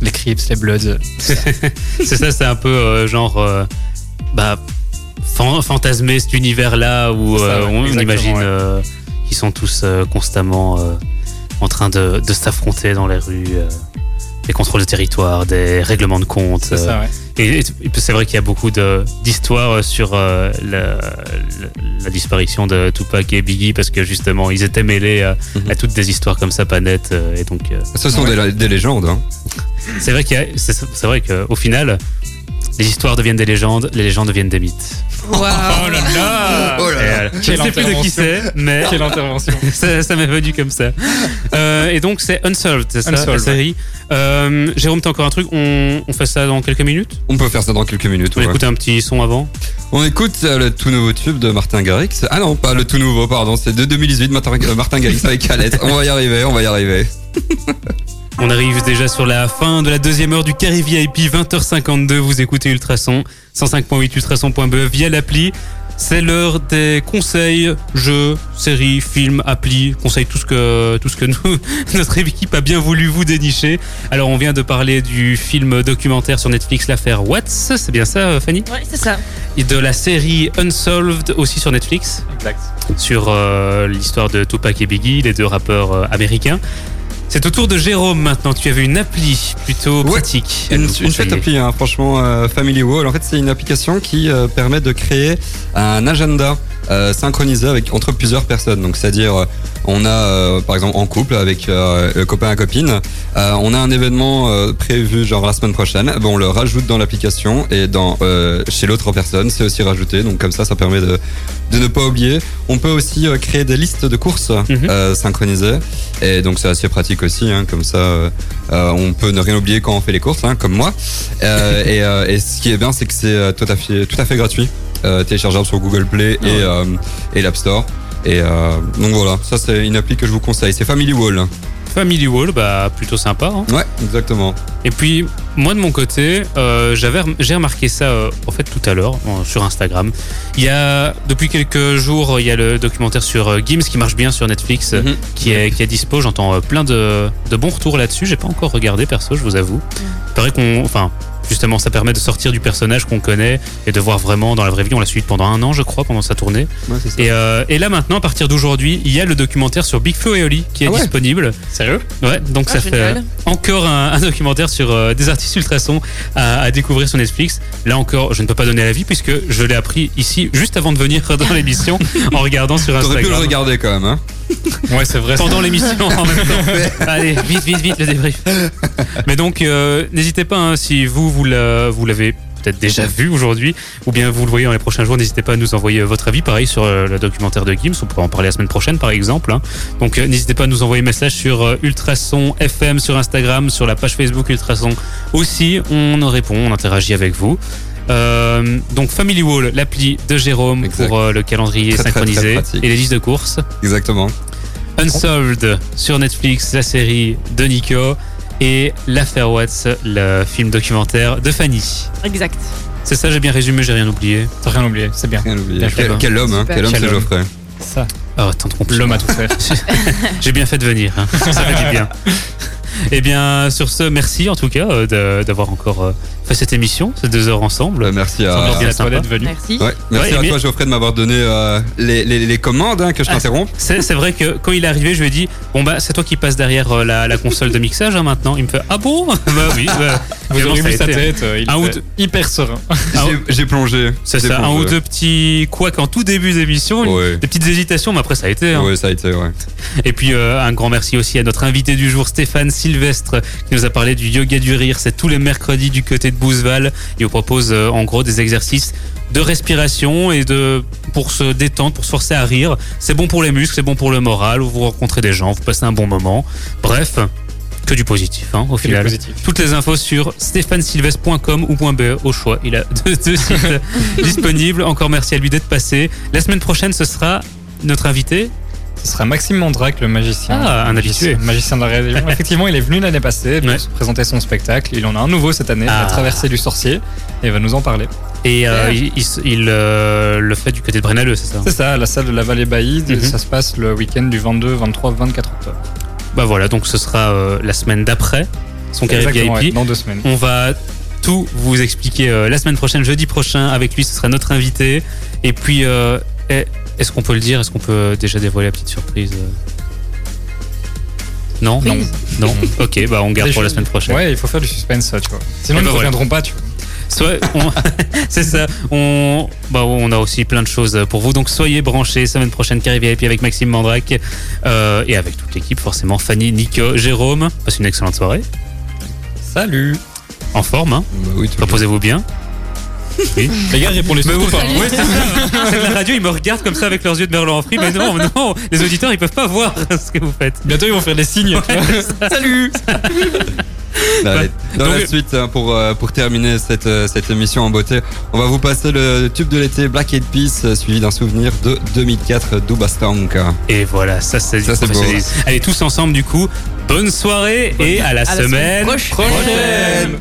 Les Crips, les Bloods. C'est ça, c'est un peu euh, genre. euh, bah, fan- fantasmer cet univers-là où ça, on, imagine ouais. qu'ils sont tous constamment en train de, de s'affronter dans les rues. Euh, des contrôles de territoire, des règlements de compte. C'est ça, ouais. Et, et c'est vrai qu'il y a beaucoup de- d'histoires sur euh, la, la- la disparition de Tupac et Biggie parce que justement ils étaient mêlés à, Mhm. à toutes des histoires comme ça pas nettes euh, et donc euh, Ce sont des, des légendes. Hein. c'est vrai qu'il y a- c'est c'est vrai qu'au final les histoires deviennent des légendes, les légendes deviennent des mythes. Là là, Oh là là. Euh, Je ne sais plus de qui c'est, mais Quelle intervention. ça, ça m'est venu comme ça. Euh, et donc c'est Unsolved, c'est ça, Unsolved, la série. Euh, Jérôme, t'as encore un truc? On, on fait ça dans quelques minutes? On peut faire ça dans quelques minutes. On ouais. écoute un petit son avant On écoute euh, le tout nouveau tube de Martin Garrix. Ah non, pas le tout nouveau, pardon. C'est de 2018, Martin, euh, Martin Garrix avec Calette. On va y arriver, on va y arriver. On arrive déjà sur la fin de la deuxième heure du Carré VIP, 20h52. Vous écoutez Ultrason, 105.8 ultrason.be via l'appli. C'est l'heure des conseils, jeux, séries, films, applis, conseils, tout ce que, tout ce que nous, notre équipe a bien voulu vous dénicher. Alors, on vient de parler du film documentaire sur Netflix, l'affaire Watts. C'est bien ça, Fanny? Ouais, c'est ça. Et de la série Unsolved aussi sur Netflix Exact. sur euh, l'histoire de Tupac et Biggie, les deux rappeurs euh, américains. C'est au tour de Jérôme maintenant. Tu avais une appli plutôt Ouais, pratique. Une, chouette appli, hein, franchement, euh, Family Wall. En fait, c'est une application qui euh, permet de créer un agenda euh, synchronisé avec entre plusieurs personnes. Donc, c'est-à-dire, euh, on a, euh, par exemple, en couple avec euh, le copain et copine, on a un événement prévu genre la semaine prochaine. Ben, on le rajoute dans l'application et dans chez l'autre personne, c'est aussi rajouté. Donc, comme ça, ça permet de de ne pas oublier. On peut aussi créer des listes de courses Mhm. synchronisées. Et donc c'est assez pratique aussi, hein, comme ça on peut ne rien oublier quand on fait les courses, hein, comme moi. Et, et ce qui est bien, c'est que c'est tout à fait, tout à fait gratuit, euh, téléchargeable sur Google Play et, euh, et l'App Store. Et euh, donc voilà, ça c'est une appli que je vous conseille. C'est Family Wall. Family Wall, bah plutôt sympa. hein. Ouais, exactement. Et puis moi de mon côté, euh, j'avais j'ai remarqué ça euh, en fait tout à l'heure euh, sur Instagram. Il y a depuis quelques jours, il y a le documentaire sur euh, Gims qui marche bien sur Netflix, euh, Mhm. qui est qui est dispo. J'entends euh, plein de, de bons retours là-dessus. J'ai pas encore regardé perso, je vous avoue. Il paraît qu'on, enfin. Justement, ça permet de sortir du personnage qu'on connaît et de voir vraiment dans la vraie vie. On l'a suivi pendant un an, je crois, pendant sa tournée. Ouais, c'est ça. Et, euh, et là maintenant, à partir d'aujourd'hui, il y a le documentaire sur Big Flo et Oli qui est Ah ouais disponible. Sérieux? Ouais, donc Ah, ça fait génial. euh, encore un, un documentaire sur euh, des artistes ultrasons à, à découvrir sur Netflix. Là encore, je ne peux pas donner l'avis puisque je l'ai appris ici juste avant de venir dans l'émission en regardant sur T'aurais pu le Instagram. regarder quand même. Hein. Ouais, c'est vrai. Pendant l'émission en même temps. Allez, vite, vite, vite, le débrief. Mais donc, euh, n'hésitez pas, hein, si vous, vous vous l'avez peut-être déjà vu aujourd'hui, ou bien vous le voyez dans les prochains jours, n'hésitez pas à nous envoyer votre avis. Pareil sur euh, le documentaire de Gims, on pourra en parler la semaine prochaine, par exemple. hein. Donc, euh, n'hésitez pas à nous envoyer un message sur euh, Ultrason FM sur Instagram, sur la page Facebook Ultrason aussi. On en répond, on interagit avec vous. Euh, donc Family Wall, l'appli de Jérôme Exact. pour euh, le calendrier Très, très, très synchronisé et les listes de courses. Exactement. Unsolved sur Netflix, la série de Nico et L'affaire Watts, le film documentaire de Fanny. Exact. C'est ça, j'ai bien résumé, j'ai rien oublié. T'as rien oublié, c'est bien. Rien oublié. Bien Quel, homme, hein, quel homme Quel c'est homme. Geoffrey. Ça. Oh, tant de compliments. L'homme a tout fait. J'ai bien fait de venir, hein. ça fait du bien. Eh bien, sur ce, merci en tout cas euh, d'avoir encore euh, fait cette émission, ces deux heures ensemble. Bah, merci à. à toi d'être venu. Merci. Ouais, merci Ouais, à toi, Geoffrey, de m'avoir donné euh, les, les, les commandes, hein, que je Ah, t'interromps. C'est c'est vrai que quand il est arrivé, je lui ai dit Bon, bah, c'est toi qui passes derrière euh, la, la console de mixage hein, maintenant. Il me fait Ah bon? Bah oui. bah, Vous aurez vu sa été, hein? tête, euh, il Un deux- hyper serein. Ah, J'ai- J'ai plongé. C'est ça, un plongé. ou deux petits couacs en tout début d'émission, Ouais. des petites hésitations, mais après ça a été. hein. Ouais, ça a été, ouais. Et puis euh, un grand merci aussi à notre invité du jour, Stéphane Sylvestre, qui nous a parlé du yoga du rire. C'est tous les mercredis du côté de Bouzeval. Il vous propose euh, en gros des exercices de respiration et de pour se détendre, pour se forcer à rire. C'est bon pour les muscles, c'est bon pour le moral. Vous rencontrez des gens, vous passez un bon moment. Bref, que du positif hein, au Que final. Toutes les infos sur stéphanesylvestre.com ou .be au choix. Il a deux, deux sites disponibles. Encore merci à lui d'être passé. La semaine prochaine, ce sera notre invité. Ce sera Maxime Mandrac, le magicien. Ah, un habitué. Magicien de la région. Effectivement, il est venu l'année passée pour Ouais. se présenter son spectacle. Il en a un nouveau cette année, Ah. La traversée du sorcier. Et va nous en parler. Et euh, il, il- il, euh, le fait du côté de Brennaleux, c'est ça C'est ça, à la salle de la Vallée Baïde. Mhm. Ça se passe le week-end du 22, 23, 24 octobre. Bah voilà, donc ce sera euh, la semaine d'après, son carré Exactement, ouais, VIP. dans deux semaines. On va tout vous expliquer la semaine prochaine, jeudi prochain. Avec lui, ce sera notre invité. Et puis, est-ce qu'on peut le dire? Est-ce qu'on peut déjà dévoiler la petite surprise euh? Non, non, non. ok, bah on garde pour la semaine prochaine. Ouais, il faut faire du suspense, tu vois. Sinon, Eh ils ben ne reviendront pas, tu vois. Soit c'est ça. On, bah, on a aussi plein de choses pour vous. Donc soyez branchés. Semaine prochaine, Carré VIP avec Maxime Mandrac euh, et avec toute l'équipe, forcément. Fanny, Nico, Jérôme. Passe une excellente soirée. Salut En forme, hein. Bah oui. Reposez-vous bien. Oui. Les gars, répondez surtout vous- pas. ouais, c'est ça. C'est de la radio, ils me regardent comme ça avec leurs yeux de merlan en frit. Mais non, non, les auditeurs, ils peuvent pas voir ce que vous faites. Bientôt, ils vont faire des signes. Salut Allez, Dans Donc- la suite, hein, pour, euh, pour terminer cette, euh, cette émission en beauté, on va vous passer le tube de l'été Black Eyed Peas, euh, suivi d'un souvenir de 2004 Dubastonka. Et voilà, ça c'est du Ça, c'est beau. professionnalisme. Allez, tous ensemble, du coup. Bonne soirée et à la À la semaine semaine prochaine. prochaine.